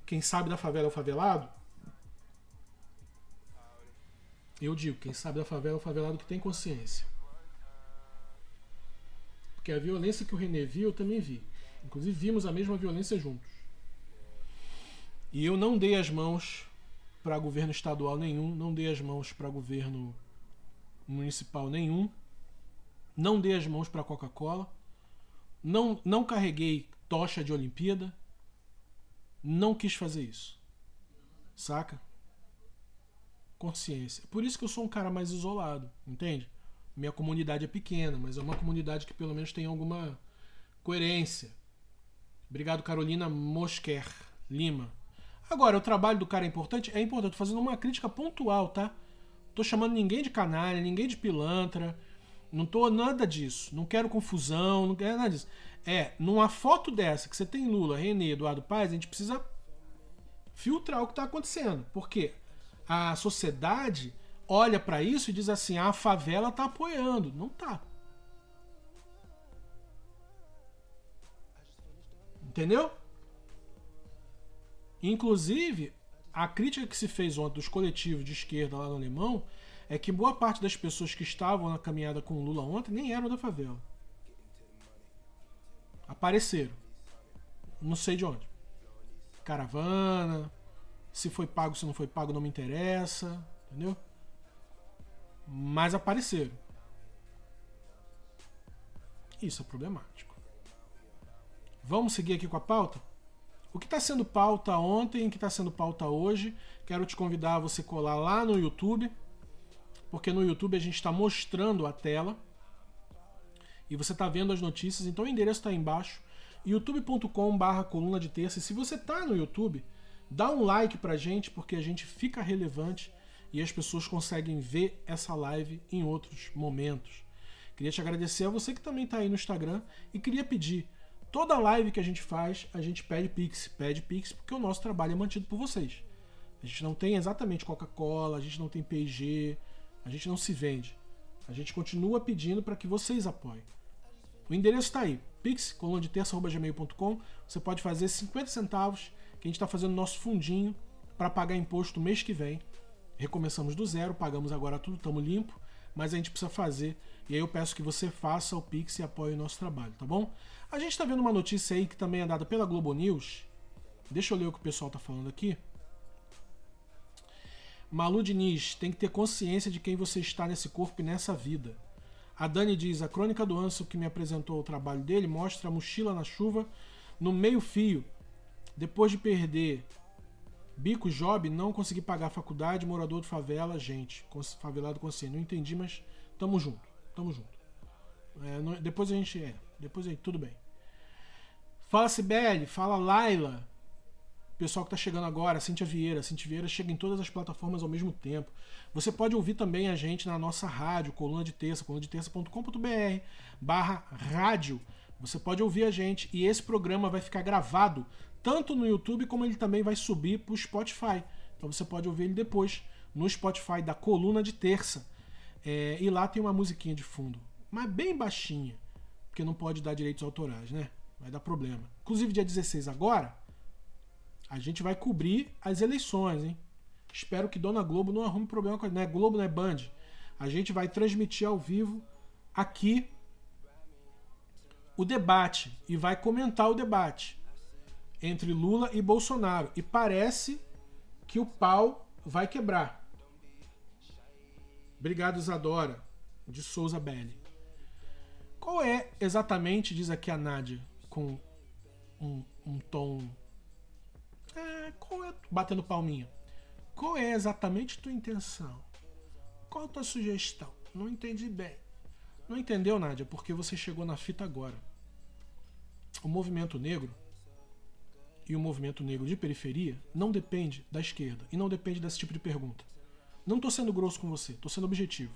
Quem sabe da favela é o favelado? Eu digo, quem sabe da favela é o favelado que tem consciência. Porque a violência que o René viu, eu também vi. Inclusive, vimos a mesma violência juntos. E eu não dei as mãos para governo estadual nenhum, não dei as mãos para governo municipal nenhum, não dei as mãos para Coca-Cola, não, não carreguei tocha de Olimpíada, não quis fazer isso. Saca? Consciência. Por isso que eu sou um cara mais isolado, entende? Minha comunidade é pequena, mas é uma comunidade que pelo menos tem alguma coerência. Obrigado, Carolina Mosquer Lima. Agora, o trabalho do cara é importante? É importante. Tô fazendo uma crítica pontual, tá? Tô chamando ninguém de canalha, ninguém de pilantra. Não tô nada disso. Não quero confusão, não quero nada disso. É, numa foto dessa que você tem Lula, René, Eduardo Paes, a gente precisa filtrar o que está acontecendo. Porque a sociedade olha para isso e diz assim: ah, a favela tá apoiando. Não tá. Entendeu? Inclusive, a crítica que se fez ontem dos coletivos de esquerda lá no Alemão é que boa parte das pessoas que estavam na caminhada com o Lula ontem nem eram da favela. Apareceram. Não sei de onde. Caravana. Se foi pago, se não foi pago, não me interessa. Entendeu? Mas apareceram. Isso é problemático. Vamos seguir aqui com a pauta? O que está sendo pauta ontem, o que está sendo pauta hoje, quero te convidar a você colar lá no YouTube, porque no YouTube a gente está mostrando a tela e você está vendo as notícias, então o endereço está aí embaixo, youtube.com/barra coluna de terça. E se você está no YouTube, dá um like pra gente, porque a gente fica relevante e as pessoas conseguem ver essa live em outros momentos. Queria te agradecer a você que também está aí no Instagram e queria pedir Toda live que a gente faz, a gente pede Pix. Pede Pix porque o nosso trabalho é mantido por vocês. A gente não tem exatamente Coca-Cola, a gente não tem P&G, a gente não se vende. A gente continua pedindo para que vocês apoiem. O endereço está aí, pix, gmail.com. Você pode fazer 50 centavos, que a gente está fazendo nosso fundinho para pagar imposto mês que vem. Recomeçamos do zero, pagamos agora tudo, estamos limpo, mas a gente precisa fazer. E aí eu peço que você faça o Pix e apoie o nosso trabalho, tá bom? A gente está vendo uma notícia aí que também é dada pela Globo News. Deixa eu ler o que o pessoal está falando aqui. Malu Diniz, tem que ter consciência de quem você está nesse corpo e nessa vida. A Dani diz: a crônica do Anso que me apresentou o trabalho dele mostra a mochila na chuva no meio-fio. Depois de perder bico job, não consegui pagar a faculdade, morador de favela, gente, favelado consciente. Não entendi, mas tamo junto, tamo junto. É, não, depois a gente é, depois aí, tudo bem. Fala Sibeli, fala Laila. Pessoal que está chegando agora, Cintia Vieira. Cintia Vieira chega em todas as plataformas ao mesmo tempo. Você pode ouvir também a gente na nossa rádio, coluna de terça, coluna de terça.com.br barra rádio. Você pode ouvir a gente e esse programa vai ficar gravado tanto no YouTube como ele também vai subir para o Spotify. Então você pode ouvir ele depois no Spotify da coluna de terça. É, e lá tem uma musiquinha de fundo, mas bem baixinha, porque não pode dar direitos autorais, né? Vai dar problema. Inclusive, dia 16 agora, a gente vai cobrir as eleições, hein? Espero que Dona Globo não arrume problema com a. Não é Globo, não é Band. A gente vai transmitir ao vivo aqui o debate e vai comentar o debate entre Lula e Bolsonaro. E parece que o pau vai quebrar. Obrigado, Isadora, de Souza Belli. Qual é exatamente, diz aqui a Nádia, com um, um tom. É, qual é. Batendo palminha. Qual é exatamente tua intenção? Qual a tua sugestão? Não entendi bem. Não entendeu, Nádia, porque você chegou na fita agora. O movimento negro e o movimento negro de periferia não depende da esquerda e não depende desse tipo de pergunta. Não estou sendo grosso com você, estou sendo objetivo.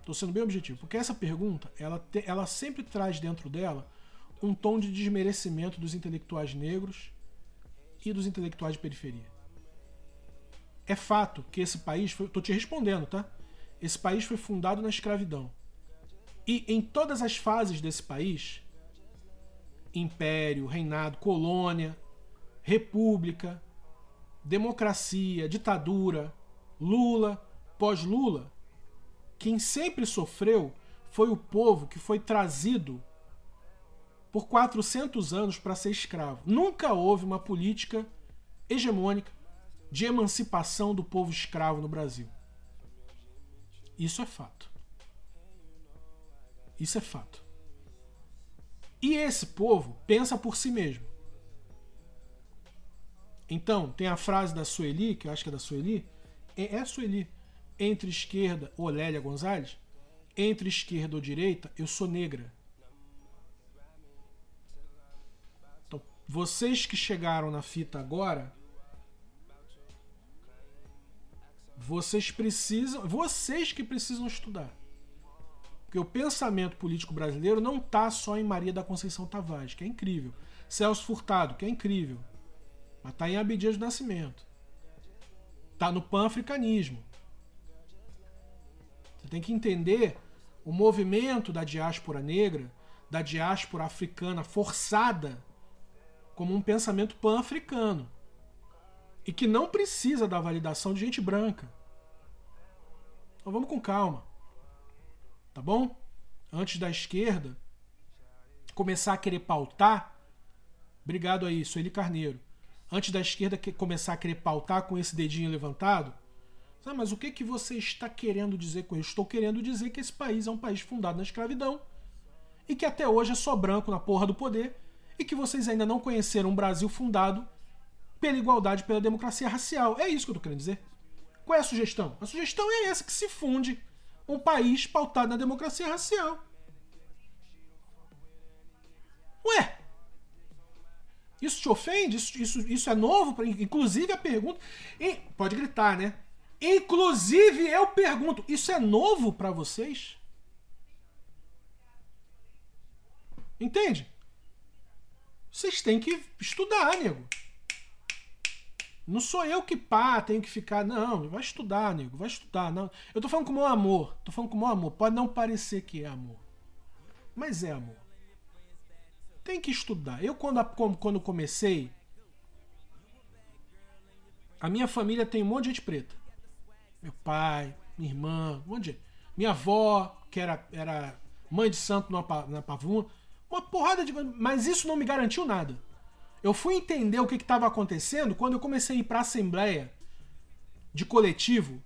Estou sendo bem objetivo, porque essa pergunta, ela, te, ela sempre traz dentro dela um tom de desmerecimento dos intelectuais negros e dos intelectuais de periferia. É fato que esse país foi, tô te respondendo, tá? Esse país foi fundado na escravidão. E em todas as fases desse país, império, reinado, colônia, república, democracia, ditadura, Lula, pós-Lula, quem sempre sofreu foi o povo que foi trazido por 400 anos para ser escravo. Nunca houve uma política hegemônica de emancipação do povo escravo no Brasil. Isso é fato. Isso é fato. E esse povo pensa por si mesmo. Então, tem a frase da Sueli, que eu acho que é da Sueli. É, é Sueli. Entre esquerda ou Lélia Gonzalez, entre esquerda ou direita, eu sou negra. Vocês que chegaram na fita agora, vocês precisam, vocês que precisam estudar. Porque o pensamento político brasileiro não está só em Maria da Conceição Tavares, que é incrível. Celso Furtado, que é incrível. Mas está em Abdias do Nascimento. Está no pan-africanismo. Você tem que entender o movimento da diáspora negra, da diáspora africana forçada, como um pensamento pan-africano. E que não precisa da validação de gente branca. Então vamos com calma. Tá bom? Antes da esquerda começar a querer pautar. Obrigado aí, Sueli Carneiro antes da esquerda começar a querer pautar com esse dedinho levantado, ah, mas o que, que você está querendo dizer com isso? Estou querendo dizer que esse país é um país fundado na escravidão e que até hoje é só branco na porra do poder e que vocês ainda não conheceram um Brasil fundado pela igualdade, pela democracia racial. É isso que eu estou querendo dizer. Qual é a sugestão? A sugestão é essa que se funde um país pautado na democracia racial. Ué, isso te ofende? Isso, isso, isso é novo? Inclusive a pergunta. Pode gritar, né? Inclusive eu pergunto: isso é novo para vocês? Entende? Vocês têm que estudar, nego. Não sou eu que pá, tenho que ficar. Não, vai estudar, nego. Vai estudar. Não. Eu tô falando com o meu amor. Tô falando com o meu amor. Pode não parecer que é amor. Mas é amor. Tem que estudar. Eu, quando, quando comecei, a minha família tem um monte de gente preta. Meu pai, minha irmã, um monte de gente. Minha avó, que era, era mãe de santo na, na Pavuna. Uma porrada de. Mas isso não me garantiu nada. Eu fui entender o que estava acontecendo quando eu comecei a ir para assembleia de coletivo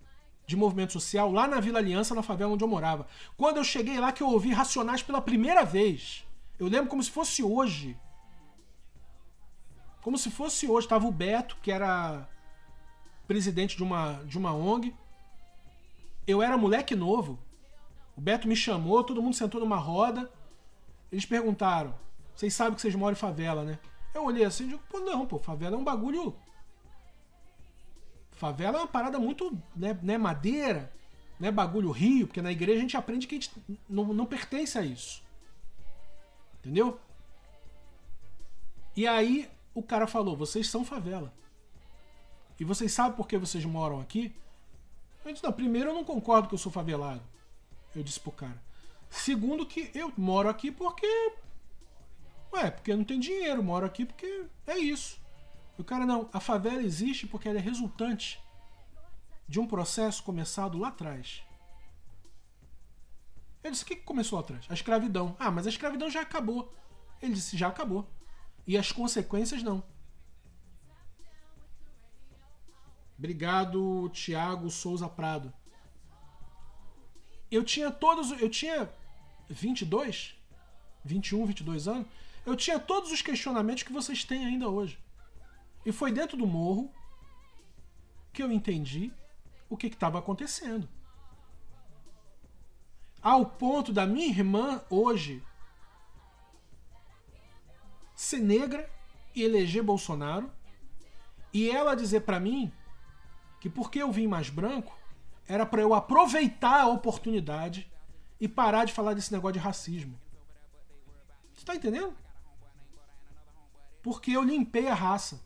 de movimento social lá na Vila Aliança, na favela onde eu morava. Quando eu cheguei lá que eu ouvi Racionais pela primeira vez. Eu lembro como se fosse hoje. Como se fosse hoje. Tava o Beto, que era presidente de uma, de uma ONG. Eu era moleque novo. O Beto me chamou, todo mundo sentou numa roda. Eles perguntaram: Vocês sabem que vocês moram em favela, né? Eu olhei assim e digo, pô, não, pô, favela é um bagulho. Favela é uma parada muito, né, né madeira, né, bagulho rio, porque na igreja a gente aprende que a gente não, não pertence a isso. Entendeu? E aí o cara falou: vocês são favela. E vocês sabem por que vocês moram aqui? Eu disse: não, primeiro eu não concordo que eu sou favelado. Eu disse pro cara. Segundo, que eu moro aqui porque. Ué, porque não tem dinheiro, moro aqui porque é isso. E o cara, não, a favela existe porque ela é resultante de um processo começado lá atrás. Eu disse: o que começou atrás? A escravidão. Ah, mas a escravidão já acabou. Ele disse: já acabou. E as consequências não. Obrigado, Tiago Souza Prado. Eu tinha todos. Eu tinha 22, 21, 22 anos. Eu tinha todos os questionamentos que vocês têm ainda hoje. E foi dentro do morro que eu entendi o que estava acontecendo. Ao ponto da minha irmã hoje ser negra e eleger Bolsonaro e ela dizer para mim que porque eu vim mais branco era para eu aproveitar a oportunidade e parar de falar desse negócio de racismo. Você tá entendendo? Porque eu limpei a raça.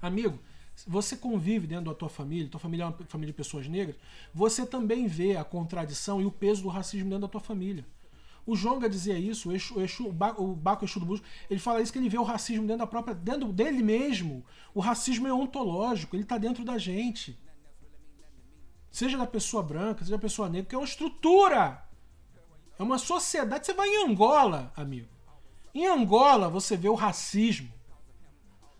Amigo, você convive dentro da tua família, tua família é uma família de pessoas negras, você também vê a contradição e o peso do racismo dentro da tua família. O Jonga dizia isso, o, Exu, o, Exu, o, Baco, Exu do Busco, ele fala isso que ele vê o racismo dentro da própria, dentro dele mesmo. O racismo é ontológico, ele está dentro da gente. Seja da pessoa branca, seja da pessoa negra, que é uma estrutura. É uma sociedade. Você vai em Angola, amigo. Em Angola você vê o racismo.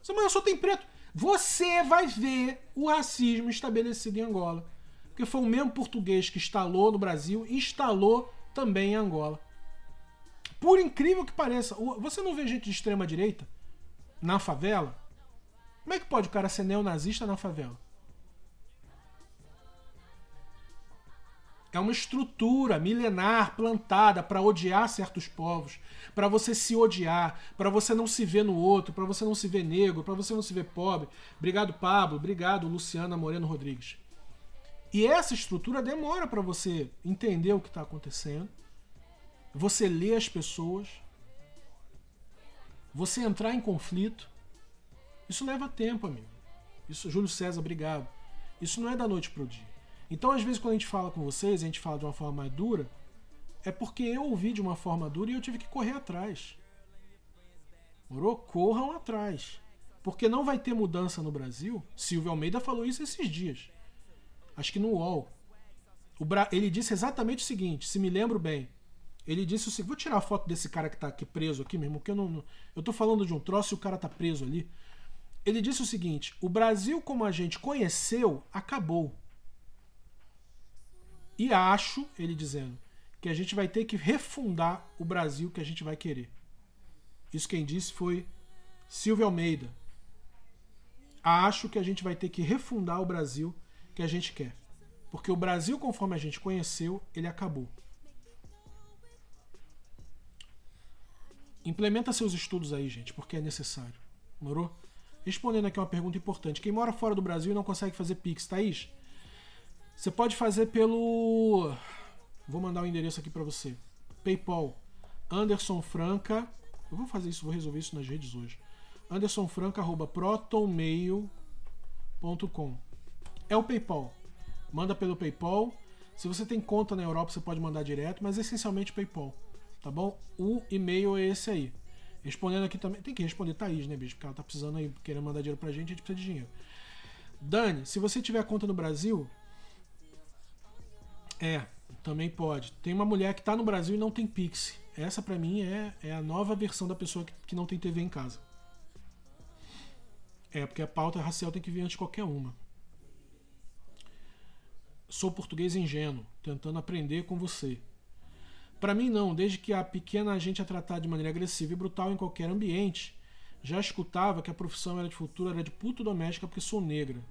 Você, mas só tem preto. Você vai ver o racismo estabelecido em Angola. Porque foi o mesmo português que instalou no Brasil e instalou também em Angola. Por incrível que pareça, você não vê gente de extrema direita na favela? Como é que pode o cara ser neonazista na favela? É uma estrutura milenar plantada para odiar certos povos, para você se odiar, para você não se ver no outro, para você não se ver negro, para você não se ver pobre. Obrigado, Pablo. Obrigado, Luciana Moreno Rodrigues. E essa estrutura demora para você entender o que está acontecendo você ler as pessoas, você entrar em conflito. Isso leva tempo, amigo. Isso, Júlio César, obrigado. Isso não é da noite pro dia. Então, às vezes, quando a gente fala com vocês, a gente fala de uma forma mais dura, é porque eu ouvi de uma forma dura e eu tive que correr atrás. Morou? Corram atrás. Porque não vai ter mudança no Brasil. Silvio Almeida falou isso esses dias. Acho que no UOL. Bra... Ele disse exatamente o seguinte, se me lembro bem. Ele disse assim: vou tirar a foto desse cara que tá aqui preso aqui mesmo, porque eu não. Eu tô falando de um troço e o cara tá preso ali. Ele disse o seguinte: o Brasil como a gente conheceu acabou. E acho, ele dizendo, que a gente vai ter que refundar o Brasil que a gente vai querer. Isso quem disse foi Silvio Almeida. Acho que a gente vai ter que refundar o Brasil que a gente quer. Porque o Brasil, conforme a gente conheceu, ele acabou. Implementa seus estudos aí, gente, porque é necessário. Morou? Respondendo aqui uma pergunta importante. Quem mora fora do Brasil e não consegue fazer Pix, Thaís? Você pode fazer pelo. Vou mandar o um endereço aqui para você. PayPal. Anderson Franca. Eu vou fazer isso, vou resolver isso nas redes hoje. AndersonFranca.protonmail.com É o PayPal. Manda pelo PayPal. Se você tem conta na Europa, você pode mandar direto, mas essencialmente PayPal tá bom? O e-mail é esse aí. Respondendo aqui também. Tem que responder Thaís, né, bicho? Porque ela tá precisando aí, querendo mandar dinheiro pra gente, a gente precisa de dinheiro. Dani, se você tiver conta no Brasil. É, também pode. Tem uma mulher que tá no Brasil e não tem Pix. Essa pra mim é, é a nova versão da pessoa que, que não tem TV em casa. É, porque a pauta racial tem que vir antes de qualquer uma. Sou português ingênuo, tentando aprender com você. Para mim, não. Desde que a pequena gente é tratada de maneira agressiva e brutal em qualquer ambiente, já escutava que a profissão era de futuro era de puto doméstica porque sou negra.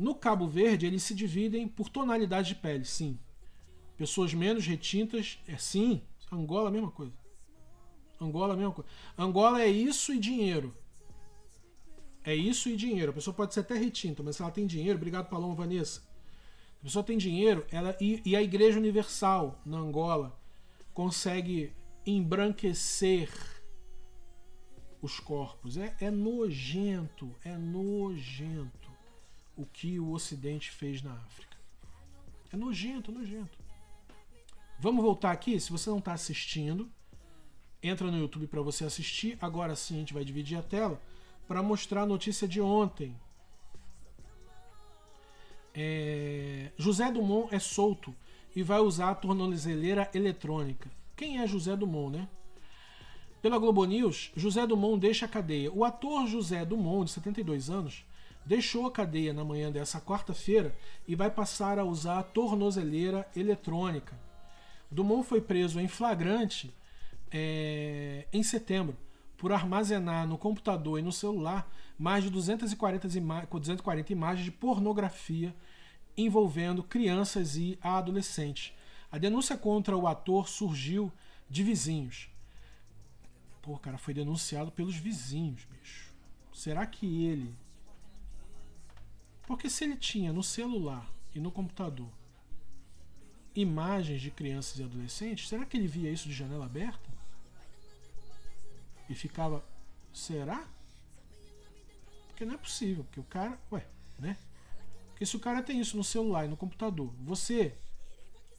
No Cabo Verde, eles se dividem por tonalidade de pele, sim. Pessoas menos retintas, é sim. Angola, a mesma coisa. Angola a mesma coisa. Angola é isso e dinheiro. É isso e dinheiro. A pessoa pode ser até retinta, mas se ela tem dinheiro, obrigado Paloma Vanessa. A pessoa tem dinheiro, ela e, e a Igreja Universal na Angola consegue embranquecer os corpos. É, é nojento, é nojento o que o Ocidente fez na África. É nojento, nojento. Vamos voltar aqui. Se você não está assistindo, entra no YouTube para você assistir. Agora sim a gente vai dividir a tela para mostrar a notícia de ontem. É... José Dumont é solto e vai usar a tornozeleira eletrônica. Quem é José Dumont, né? Pela Globo News, José Dumont deixa a cadeia. O ator José Dumont, de 72 anos, deixou a cadeia na manhã dessa quarta-feira e vai passar a usar a tornozeleira eletrônica. Dumont foi preso em flagrante é, em setembro por armazenar no computador e no celular mais de 240, ima 240 imagens de pornografia envolvendo crianças e adolescentes. A denúncia contra o ator surgiu de vizinhos. Pô, cara, foi denunciado pelos vizinhos, bicho. Será que ele. Porque se ele tinha no celular e no computador imagens de crianças e adolescentes, será que ele via isso de janela aberta? E ficava, será? Porque não é possível, porque o cara, ué, né? Porque se o cara tem isso no celular e no computador, você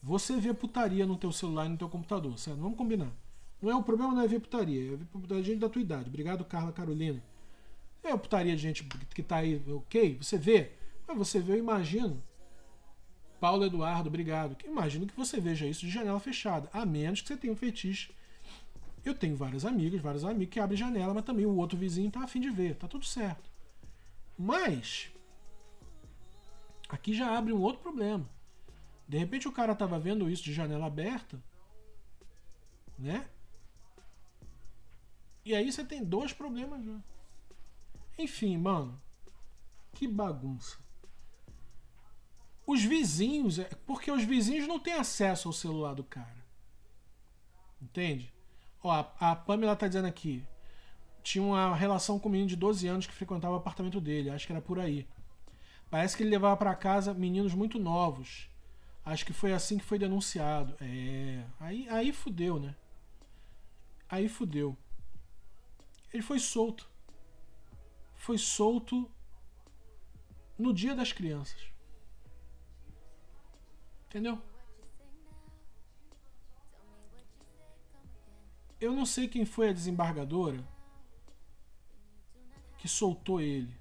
você vê putaria no teu celular e no teu computador, certo? Vamos combinar. Não é o problema não é ver putaria, é ver putaria de gente da tua idade. Obrigado, Carla Carolina. É putaria de gente que tá aí, ok? Você vê. Mas você vê, eu imagino. Paulo Eduardo, obrigado. Imagino que você veja isso de janela fechada, a menos que você tenha um fetiche. Eu tenho várias amigas, vários amigos que abrem janela, mas também o outro vizinho tá afim de ver, tá tudo certo. Mas aqui já abre um outro problema. De repente o cara tava vendo isso de janela aberta, né? E aí você tem dois problemas já. Enfim, mano. Que bagunça. Os vizinhos, é, porque os vizinhos não têm acesso ao celular do cara. Entende? Ó, a, a Pamela tá dizendo aqui. Tinha uma relação com um menino de 12 anos que frequentava o apartamento dele. Acho que era por aí. Parece que ele levava para casa meninos muito novos. Acho que foi assim que foi denunciado. É. Aí, aí fudeu, né? Aí fudeu. Ele foi solto. Foi solto no dia das crianças. Entendeu? Eu não sei quem foi a desembargadora que soltou ele.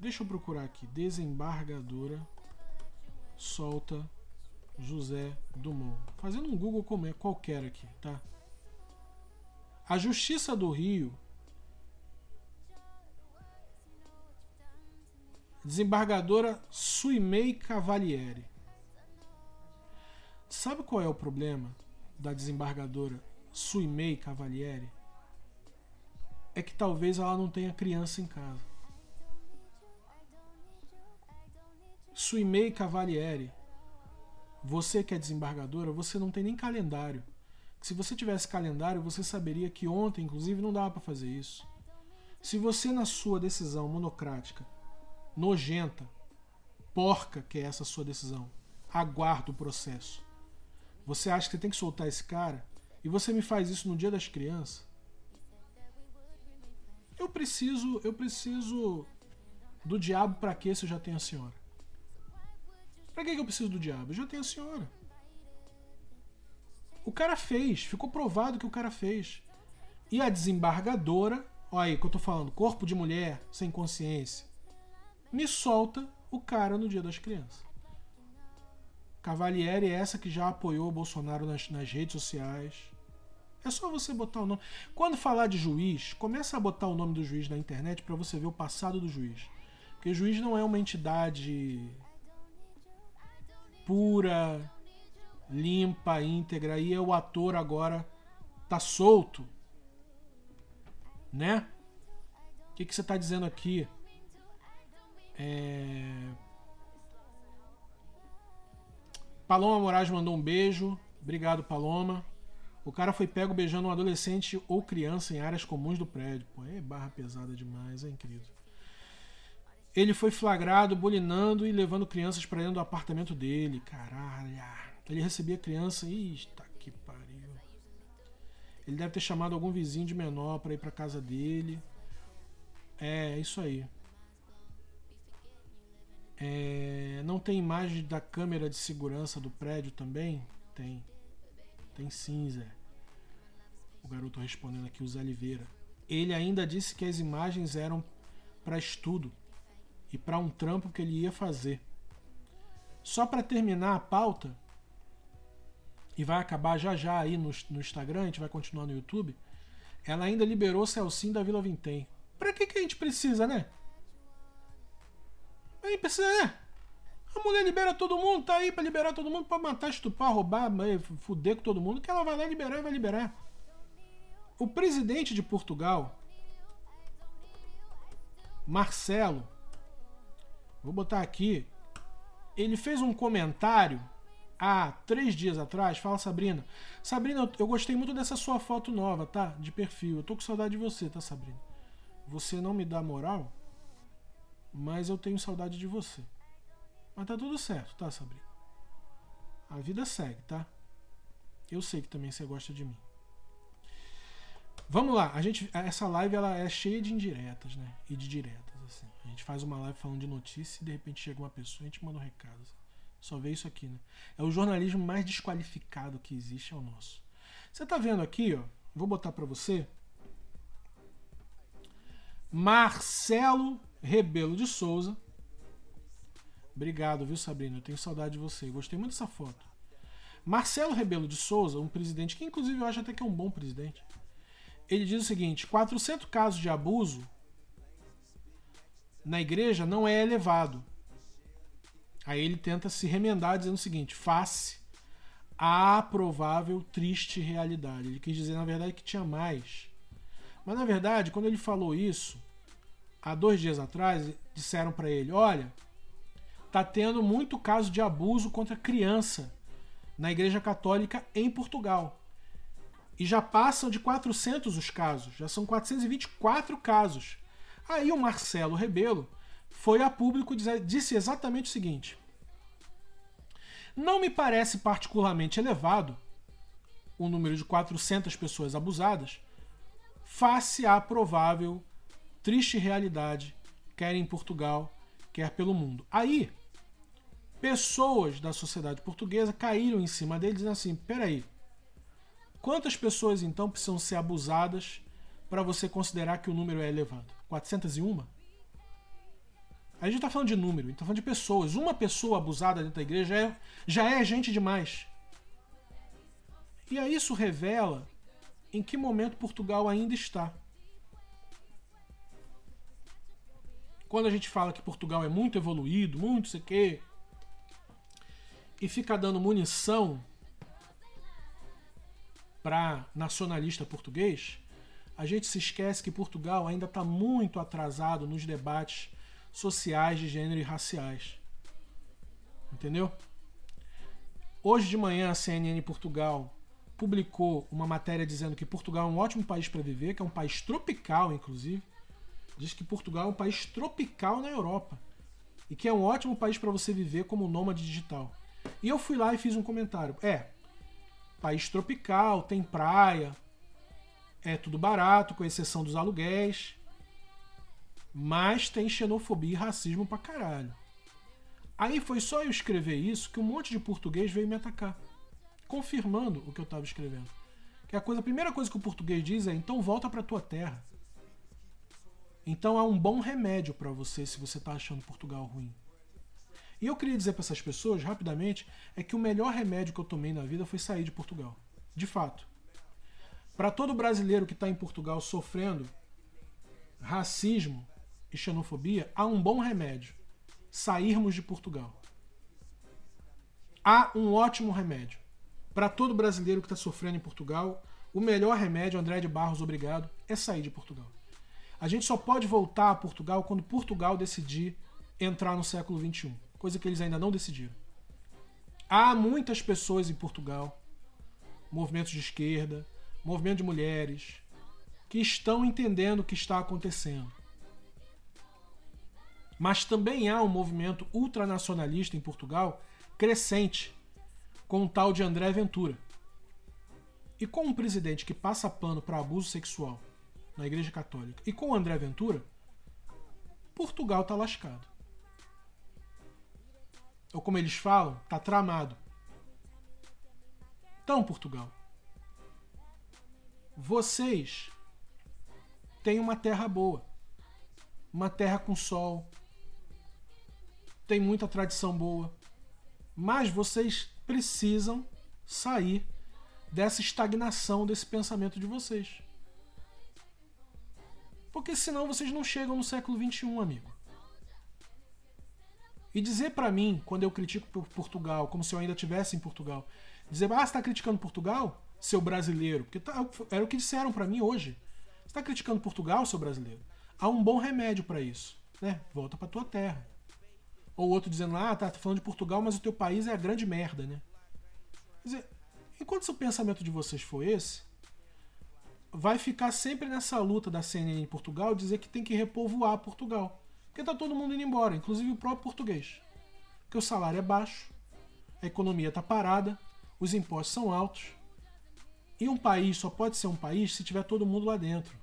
Deixa eu procurar aqui. Desembargadora solta José Dumont. Fazendo um Google qualquer aqui, tá? A Justiça do Rio desembargadora Suimei Cavalieri. Sabe qual é o problema da desembargadora Suimei Cavalieri? É que talvez ela não tenha criança em casa. Suimei Cavalieri, você que é desembargadora, você não tem nem calendário. Se você tivesse calendário, você saberia que ontem, inclusive, não dava para fazer isso. Se você, na sua decisão monocrática, nojenta, porca que é essa sua decisão, aguarda o processo, você acha que você tem que soltar esse cara e você me faz isso no dia das crianças, eu preciso, eu preciso do diabo para que se eu já tenho a senhora? Para que eu preciso do diabo? Eu já tenho a senhora. O cara fez, ficou provado que o cara fez. E a desembargadora, olha aí que eu tô falando, corpo de mulher sem consciência, me solta o cara no dia das crianças. Cavalieri é essa que já apoiou o Bolsonaro nas, nas redes sociais. É só você botar o nome. Quando falar de juiz, começa a botar o nome do juiz na internet para você ver o passado do juiz. Porque o juiz não é uma entidade pura, limpa, íntegra, e o ator agora tá solto. Né? O que, que você tá dizendo aqui? É... Paloma Moraes mandou um beijo. Obrigado, Paloma. O cara foi pego beijando um adolescente ou criança em áreas comuns do prédio. Pô, é barra pesada demais, é incrível. Ele foi flagrado bulinando e levando crianças para dentro do apartamento dele. Caralho. Ele recebia criança. Ih, tá que pariu. Ele deve ter chamado algum vizinho de menor para ir para casa dele. É, isso aí. É, não tem imagem da câmera de segurança do prédio também? Tem. Tem cinza. O garoto respondendo aqui, o Zé Oliveira. Ele ainda disse que as imagens eram para estudo e para um trampo que ele ia fazer. Só para terminar a pauta, e vai acabar já já aí no, no Instagram, a gente vai continuar no YouTube. Ela ainda liberou Celcinho da Vila Vintém. Pra que, que a gente precisa, né? A gente precisa, né? A mulher libera todo mundo, tá aí pra liberar todo mundo, pra matar, estupar, roubar, fuder com todo mundo, que ela vai lá liberar e vai liberar. O presidente de Portugal, Marcelo, vou botar aqui, ele fez um comentário há três dias atrás. Fala, Sabrina. Sabrina, eu gostei muito dessa sua foto nova, tá? De perfil. Eu tô com saudade de você, tá, Sabrina? Você não me dá moral, mas eu tenho saudade de você. Mas tá tudo certo, tá, Sabrina? A vida segue, tá? Eu sei que também você gosta de mim. Vamos lá, a gente, essa live ela é cheia de indiretas, né? E de diretas, assim. A gente faz uma live falando de notícia e de repente chega uma pessoa e a gente manda um recado. Assim. Só vê isso aqui, né? É o jornalismo mais desqualificado que existe, é o nosso. Você tá vendo aqui, ó? Vou botar para você. Marcelo Rebelo de Souza. Obrigado, viu, Sabrina? Eu tenho saudade de você. Gostei muito dessa foto. Marcelo Rebelo de Souza, um presidente que, inclusive, eu acho até que é um bom presidente. Ele diz o seguinte: 400 casos de abuso na igreja não é elevado. Aí ele tenta se remendar dizendo o seguinte: face à provável triste realidade. Ele quis dizer, na verdade, que tinha mais. Mas na verdade, quando ele falou isso, há dois dias atrás, disseram para ele: olha, tá tendo muito caso de abuso contra criança na Igreja Católica em Portugal. E já passam de 400 os casos, já são 424 casos. Aí o Marcelo Rebelo foi a público e disse exatamente o seguinte: Não me parece particularmente elevado o número de 400 pessoas abusadas face à provável triste realidade, quer em Portugal, quer pelo mundo. Aí, pessoas da sociedade portuguesa caíram em cima dele dizendo assim: peraí, quantas pessoas então precisam ser abusadas para você considerar que o número é elevado? 401? A gente está falando de número, está falando de pessoas. Uma pessoa abusada dentro da igreja é, já é gente demais. E aí isso revela em que momento Portugal ainda está. Quando a gente fala que Portugal é muito evoluído, muito sei quê, e fica dando munição para nacionalista português, a gente se esquece que Portugal ainda está muito atrasado nos debates sociais de gênero e raciais. Entendeu? Hoje de manhã a CNN Portugal publicou uma matéria dizendo que Portugal é um ótimo país para viver, que é um país tropical, inclusive. Diz que Portugal é um país tropical na Europa e que é um ótimo país para você viver como nômade digital. E eu fui lá e fiz um comentário. É, país tropical, tem praia, é tudo barato, com exceção dos aluguéis. Mas tem xenofobia e racismo pra caralho. Aí foi só eu escrever isso que um monte de português veio me atacar, confirmando o que eu estava escrevendo. Que a coisa, a primeira coisa que o português diz é: então volta para tua terra. Então é um bom remédio para você se você está achando Portugal ruim. E eu queria dizer para essas pessoas, rapidamente, é que o melhor remédio que eu tomei na vida foi sair de Portugal. De fato. Para todo brasileiro que está em Portugal sofrendo racismo, e xenofobia, há um bom remédio: sairmos de Portugal. Há um ótimo remédio. Para todo brasileiro que está sofrendo em Portugal, o melhor remédio, André de Barros, obrigado, é sair de Portugal. A gente só pode voltar a Portugal quando Portugal decidir entrar no século XXI, coisa que eles ainda não decidiram. Há muitas pessoas em Portugal movimentos de esquerda, movimento de mulheres, que estão entendendo o que está acontecendo. Mas também há um movimento ultranacionalista em Portugal crescente, com o tal de André Ventura. E com um presidente que passa pano para abuso sexual na Igreja Católica e com André Ventura, Portugal está lascado. Ou como eles falam, está tramado. Então, Portugal, vocês têm uma terra boa, uma terra com sol, tem muita tradição boa, mas vocês precisam sair dessa estagnação desse pensamento de vocês. Porque senão vocês não chegam no século XXI, amigo. E dizer para mim, quando eu critico Portugal, como se eu ainda estivesse em Portugal, dizer, ah, você está criticando Portugal, seu brasileiro? Porque tá, era o que disseram para mim hoje. Você está criticando Portugal, seu brasileiro? Há um bom remédio para isso. Né? Volta para tua terra. Ou outro dizendo, ah, tá falando de Portugal, mas o teu país é a grande merda, né? Quer dizer, enquanto o pensamento de vocês for esse, vai ficar sempre nessa luta da CNN em Portugal dizer que tem que repovoar Portugal. Porque tá todo mundo indo embora, inclusive o próprio português. Porque o salário é baixo, a economia está parada, os impostos são altos. E um país só pode ser um país se tiver todo mundo lá dentro.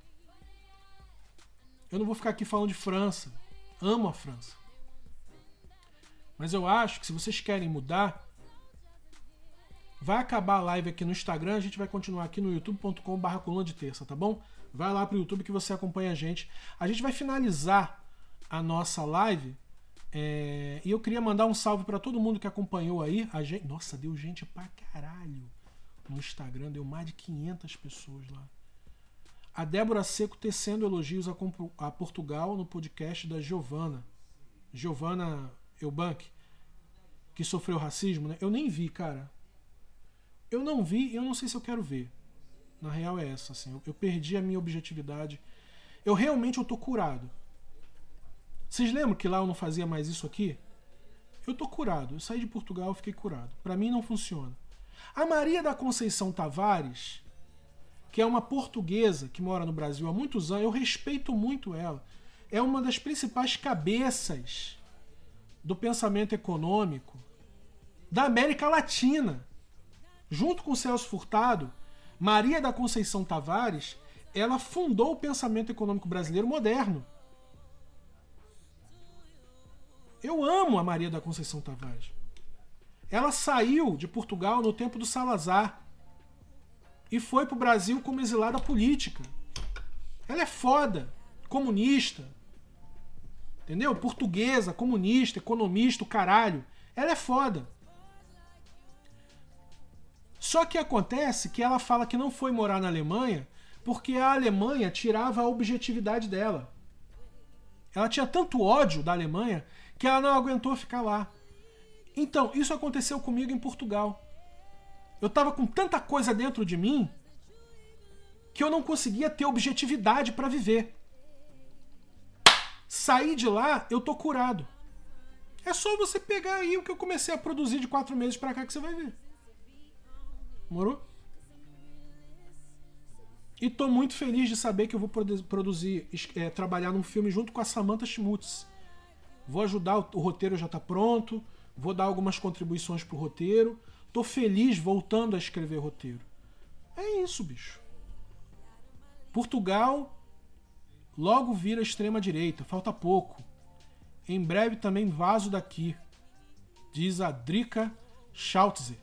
Eu não vou ficar aqui falando de França. Amo a França. Mas eu acho que se vocês querem mudar, vai acabar a live aqui no Instagram, a gente vai continuar aqui no youtube.com/barra coluna de terça, tá bom? Vai lá pro YouTube que você acompanha a gente. A gente vai finalizar a nossa live. É... E eu queria mandar um salve para todo mundo que acompanhou aí. A gente... Nossa, deu gente pra caralho no Instagram, deu mais de 500 pessoas lá. A Débora Seco tecendo elogios a, Portugal no podcast da Giovana. Giovana Eubank, que sofreu racismo, né? Eu nem vi, cara. Eu não vi e eu não sei se eu quero ver. Na real é essa, assim. Eu, eu perdi a minha objetividade. Eu realmente eu tô curado. Vocês lembram que lá eu não fazia mais isso aqui? Eu tô curado. Eu saí de Portugal e fiquei curado. Para mim não funciona. A Maria da Conceição Tavares, que é uma portuguesa que mora no Brasil há muitos anos, eu respeito muito ela. É uma das principais cabeças do pensamento econômico da América Latina. Junto com Celso Furtado, Maria da Conceição Tavares, ela fundou o pensamento econômico brasileiro moderno. Eu amo a Maria da Conceição Tavares. Ela saiu de Portugal no tempo do Salazar e foi para o Brasil como exilada política. Ela é foda, comunista, Entendeu? Portuguesa, comunista, economista, o caralho. Ela é foda. Só que acontece que ela fala que não foi morar na Alemanha porque a Alemanha tirava a objetividade dela. Ela tinha tanto ódio da Alemanha que ela não aguentou ficar lá. Então, isso aconteceu comigo em Portugal. Eu tava com tanta coisa dentro de mim que eu não conseguia ter objetividade para viver. Saí de lá, eu tô curado. É só você pegar aí o que eu comecei a produzir de quatro meses para cá que você vai ver. Morou? E tô muito feliz de saber que eu vou produzir, é, trabalhar num filme junto com a Samantha Schmutz. Vou ajudar, o roteiro já tá pronto, vou dar algumas contribuições pro roteiro. Tô feliz voltando a escrever roteiro. É isso, bicho. Portugal Logo vira extrema-direita, falta pouco. Em breve também vaso daqui, diz a Drica Schautzer.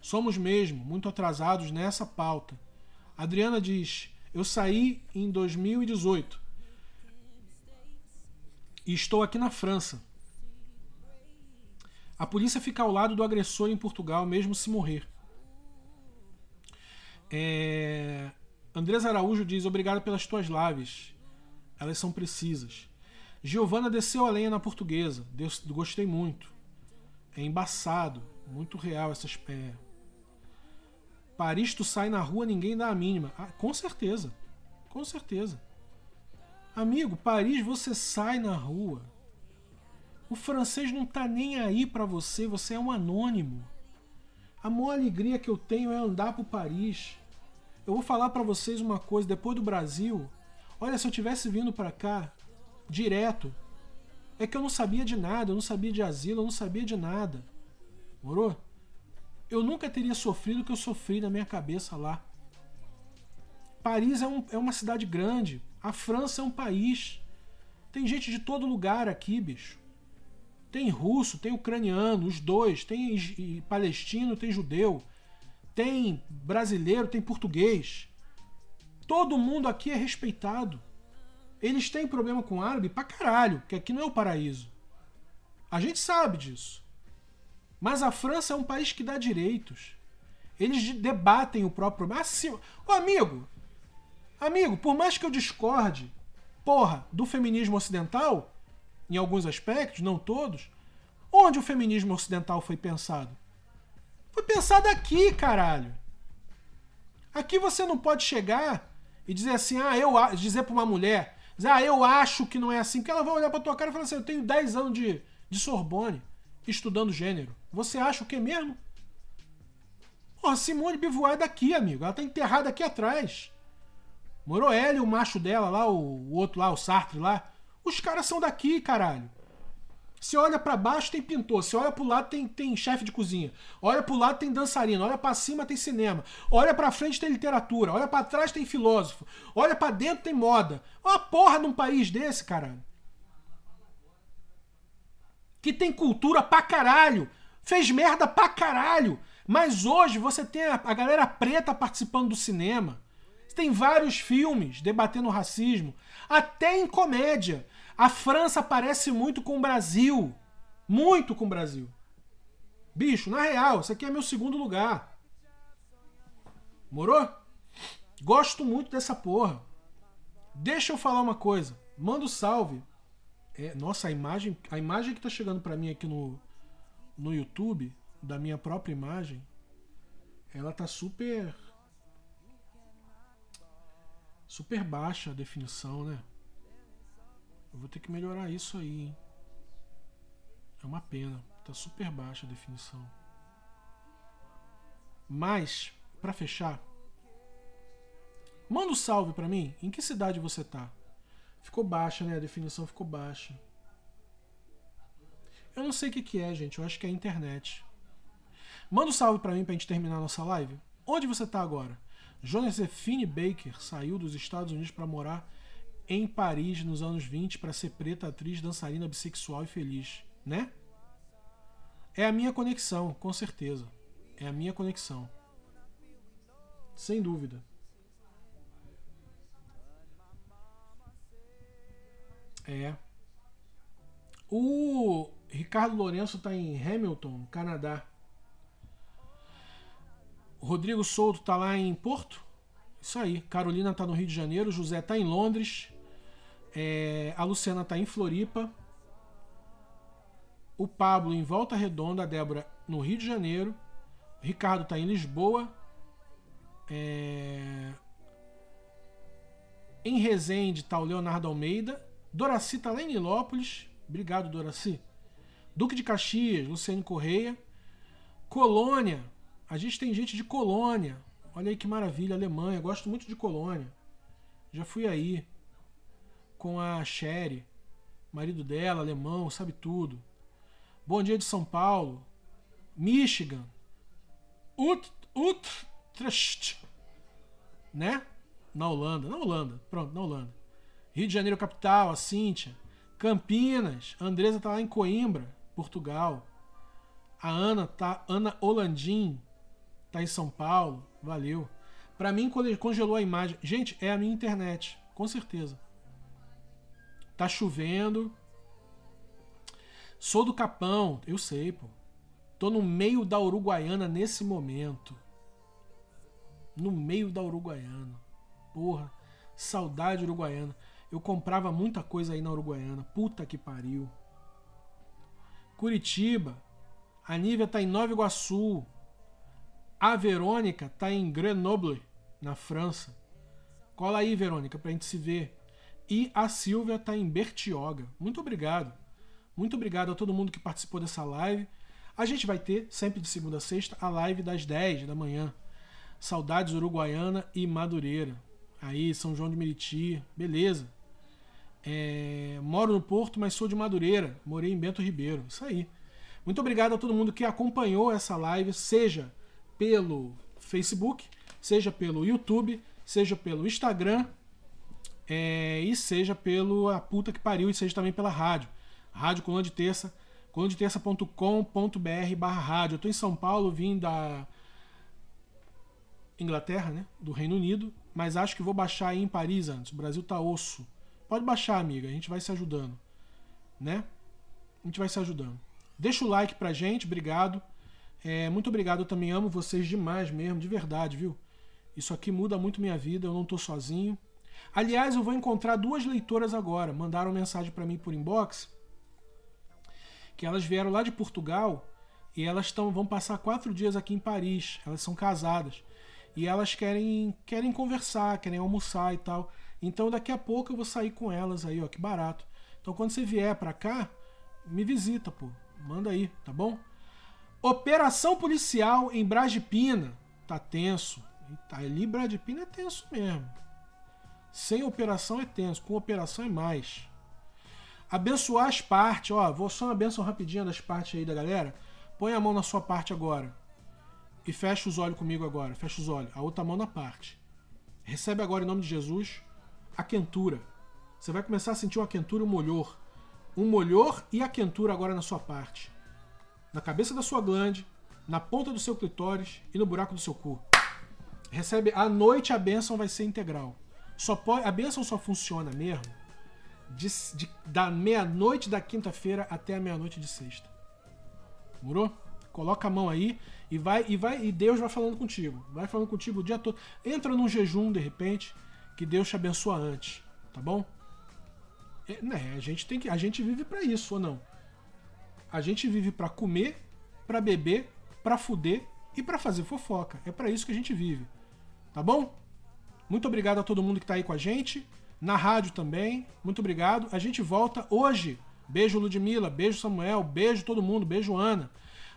Somos mesmo muito atrasados nessa pauta. Adriana diz: Eu saí em 2018 e estou aqui na França. A polícia fica ao lado do agressor em Portugal, mesmo se morrer. É... Araújo diz: Obrigado pelas tuas lives. Elas são precisas. Giovana desceu a lenha na portuguesa. Deus, gostei muito. É embaçado. Muito real essas. É... Paris, tu sai na rua, ninguém dá a mínima. Ah, com certeza. Com certeza. Amigo, Paris, você sai na rua. O francês não tá nem aí para você, você é um anônimo. A maior alegria que eu tenho é andar por Paris. Eu vou falar para vocês uma coisa, depois do Brasil, olha, se eu tivesse vindo para cá direto, é que eu não sabia de nada, eu não sabia de asilo, eu não sabia de nada. Morou? Eu nunca teria sofrido o que eu sofri na minha cabeça lá. Paris é, um, é uma cidade grande. A França é um país. Tem gente de todo lugar aqui, bicho. Tem russo, tem ucraniano, os dois. Tem palestino, tem judeu. Tem brasileiro, tem português. Todo mundo aqui é respeitado. Eles têm problema com árabe pra caralho, que aqui não é o paraíso. A gente sabe disso. Mas a França é um país que dá direitos. Eles debatem o próprio problema. Assim, ô amigo, amigo, por mais que eu discorde, porra, do feminismo ocidental, em alguns aspectos, não todos, onde o feminismo ocidental foi pensado? Foi pensado aqui, caralho. Aqui você não pode chegar e dizer assim, ah, eu dizer para uma mulher, dizer, ah, eu acho que não é assim, porque ela vai olhar para tua cara e falar assim, eu tenho 10 anos de, de Sorbonne estudando gênero. Você acha o que mesmo? Porra, Simone Beauvoir é daqui, amigo. Ela tá enterrada aqui atrás. Moroelli, o macho dela lá, o, o outro lá, o Sartre lá. Os caras são daqui, caralho. Se olha para baixo tem pintor, se olha pro lado tem, tem chefe de cozinha, olha pro lado tem dançarino, olha para cima tem cinema, olha para frente tem literatura, olha para trás tem filósofo, olha para dentro tem moda. Uma porra num país desse, caralho. Que tem cultura pra caralho, fez merda pra caralho. Mas hoje você tem a, a galera preta participando do cinema. Tem vários filmes debatendo racismo, até em comédia. A França parece muito com o Brasil. Muito com o Brasil. Bicho, na real, isso aqui é meu segundo lugar. Morou? Gosto muito dessa porra. Deixa eu falar uma coisa. Manda um salve. É, nossa, a imagem, a imagem que tá chegando para mim aqui no, no YouTube, da minha própria imagem, ela tá super. Super baixa a definição, né? Eu vou ter que melhorar isso aí, hein? É uma pena. Tá super baixa a definição. Mas, para fechar, manda um salve para mim. Em que cidade você tá? Ficou baixa, né? A definição ficou baixa. Eu não sei o que, que é, gente. Eu acho que é a internet. Manda um salve para mim pra gente terminar a nossa live. Onde você tá agora? Josephine Baker saiu dos Estados Unidos para morar em Paris nos anos 20 para ser preta, atriz, dançarina, bissexual e feliz, né? É a minha conexão, com certeza. É a minha conexão. Sem dúvida. É. O Ricardo Lourenço está em Hamilton, Canadá. O Rodrigo Souto está lá em Porto. Isso aí. Carolina está no Rio de Janeiro. José está em Londres. É, a Luciana está em Floripa. O Pablo em Volta Redonda. A Débora no Rio de Janeiro. O Ricardo está em Lisboa. É... Em Resende está o Leonardo Almeida. Doraci está lá em Nilópolis. Obrigado, Doraci. Duque de Caxias, Luciane Correia. Colônia. A gente tem gente de Colônia. Olha aí que maravilha, Alemanha. Gosto muito de Colônia. Já fui aí. Com a Sherry. Marido dela, alemão, sabe tudo. Bom dia de São Paulo. Michigan. Ut, Utrecht. Né? Na Holanda. Na Holanda. Pronto, na Holanda. Rio de Janeiro capital, a Cíntia. Campinas, a Andresa tá lá em Coimbra, Portugal. A Ana tá, Ana Holandim tá em São Paulo. Valeu. Para mim congelou a imagem. Gente, é a minha internet, com certeza. Tá chovendo. Sou do Capão, eu sei, pô. Tô no meio da Uruguaiana nesse momento. No meio da Uruguaiana. Porra, saudade uruguaiana. Eu comprava muita coisa aí na Uruguaiana. Puta que pariu. Curitiba. A Nívia tá em Nova Iguaçu. A Verônica tá em Grenoble, na França. Cola aí, Verônica, pra gente se ver. E a Silvia tá em Bertioga. Muito obrigado. Muito obrigado a todo mundo que participou dessa live. A gente vai ter, sempre de segunda a sexta, a live das 10 da manhã. Saudades Uruguaiana e Madureira. Aí, São João de Meriti, beleza. É, moro no Porto, mas sou de Madureira. Morei em Bento Ribeiro. Isso aí. Muito obrigado a todo mundo que acompanhou essa live, seja pelo Facebook, seja pelo YouTube, seja pelo Instagram é, e seja pelo a puta que pariu e seja também pela rádio. Rádio Coluna de Terça, colunadeterça.com.br barra rádio. Eu tô em São Paulo, vim da Inglaterra, né? Do Reino Unido, mas acho que vou baixar aí em Paris antes. O Brasil tá osso. Pode baixar, amiga, a gente vai se ajudando, né? A gente vai se ajudando. Deixa o like pra gente, obrigado. É, muito obrigado, eu também amo vocês demais mesmo, de verdade, viu? Isso aqui muda muito minha vida, eu não tô sozinho. Aliás, eu vou encontrar duas leitoras agora. Mandaram mensagem para mim por inbox que elas vieram lá de Portugal e elas tão, vão passar quatro dias aqui em Paris. Elas são casadas e elas querem querem conversar, querem almoçar e tal. Então daqui a pouco eu vou sair com elas aí, ó, que barato. Então quando você vier para cá, me visita, pô. Manda aí, tá bom? Operação policial em Brasipina. Tá tenso. Tá ali Brasipina é tenso mesmo. Sem operação é tenso, com operação é mais. Abençoar as partes, ó, vou só uma benção rapidinha das partes aí da galera. Põe a mão na sua parte agora. E fecha os olhos comigo agora. Fecha os olhos. A outra mão na parte. Recebe agora em nome de Jesus a quentura. Você vai começar a sentir uma quentura e um molhor. Um molhor e a quentura agora na sua parte. Na cabeça da sua glande, na ponta do seu clitóris e no buraco do seu cu. Recebe à noite a bênção vai ser integral. Só pode, a bênção só funciona mesmo de, de, da meia-noite da quinta-feira até a meia-noite de sexta. Morou? Coloca a mão aí e vai e vai e Deus vai falando contigo. Vai falando contigo o dia todo. Entra num jejum de repente que Deus te abençoa antes, tá bom? É, né, a gente tem que, a gente vive para isso ou não? A gente vive para comer, para beber, para fuder e para fazer fofoca. É para isso que a gente vive. Tá bom? Muito obrigado a todo mundo que tá aí com a gente, na rádio também. Muito obrigado. A gente volta hoje. Beijo Ludmila, beijo Samuel, beijo todo mundo, beijo Ana.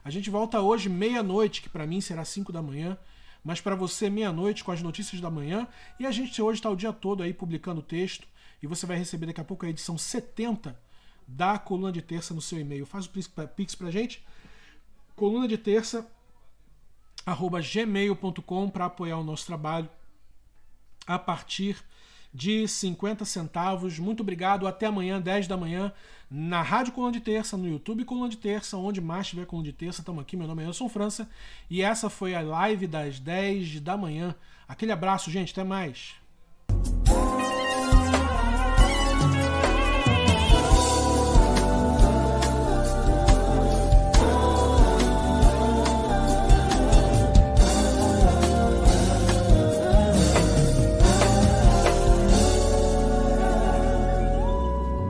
A gente volta hoje meia-noite, que para mim será 5 da manhã mas para você meia-noite com as notícias da manhã. E a gente hoje está o dia todo aí publicando texto e você vai receber daqui a pouco a edição 70 da coluna de terça no seu e-mail. Faz o pix pra gente. Coluna de terça arroba gmail.com para apoiar o nosso trabalho a partir de 50 centavos. Muito obrigado. Até amanhã, 10 da manhã, na Rádio Coluna de Terça, no YouTube Coluna de Terça, onde mais tiver Coluna de Terça. Estamos aqui. Meu nome é Anderson França. E essa foi a live das 10 da manhã. Aquele abraço, gente. Até mais.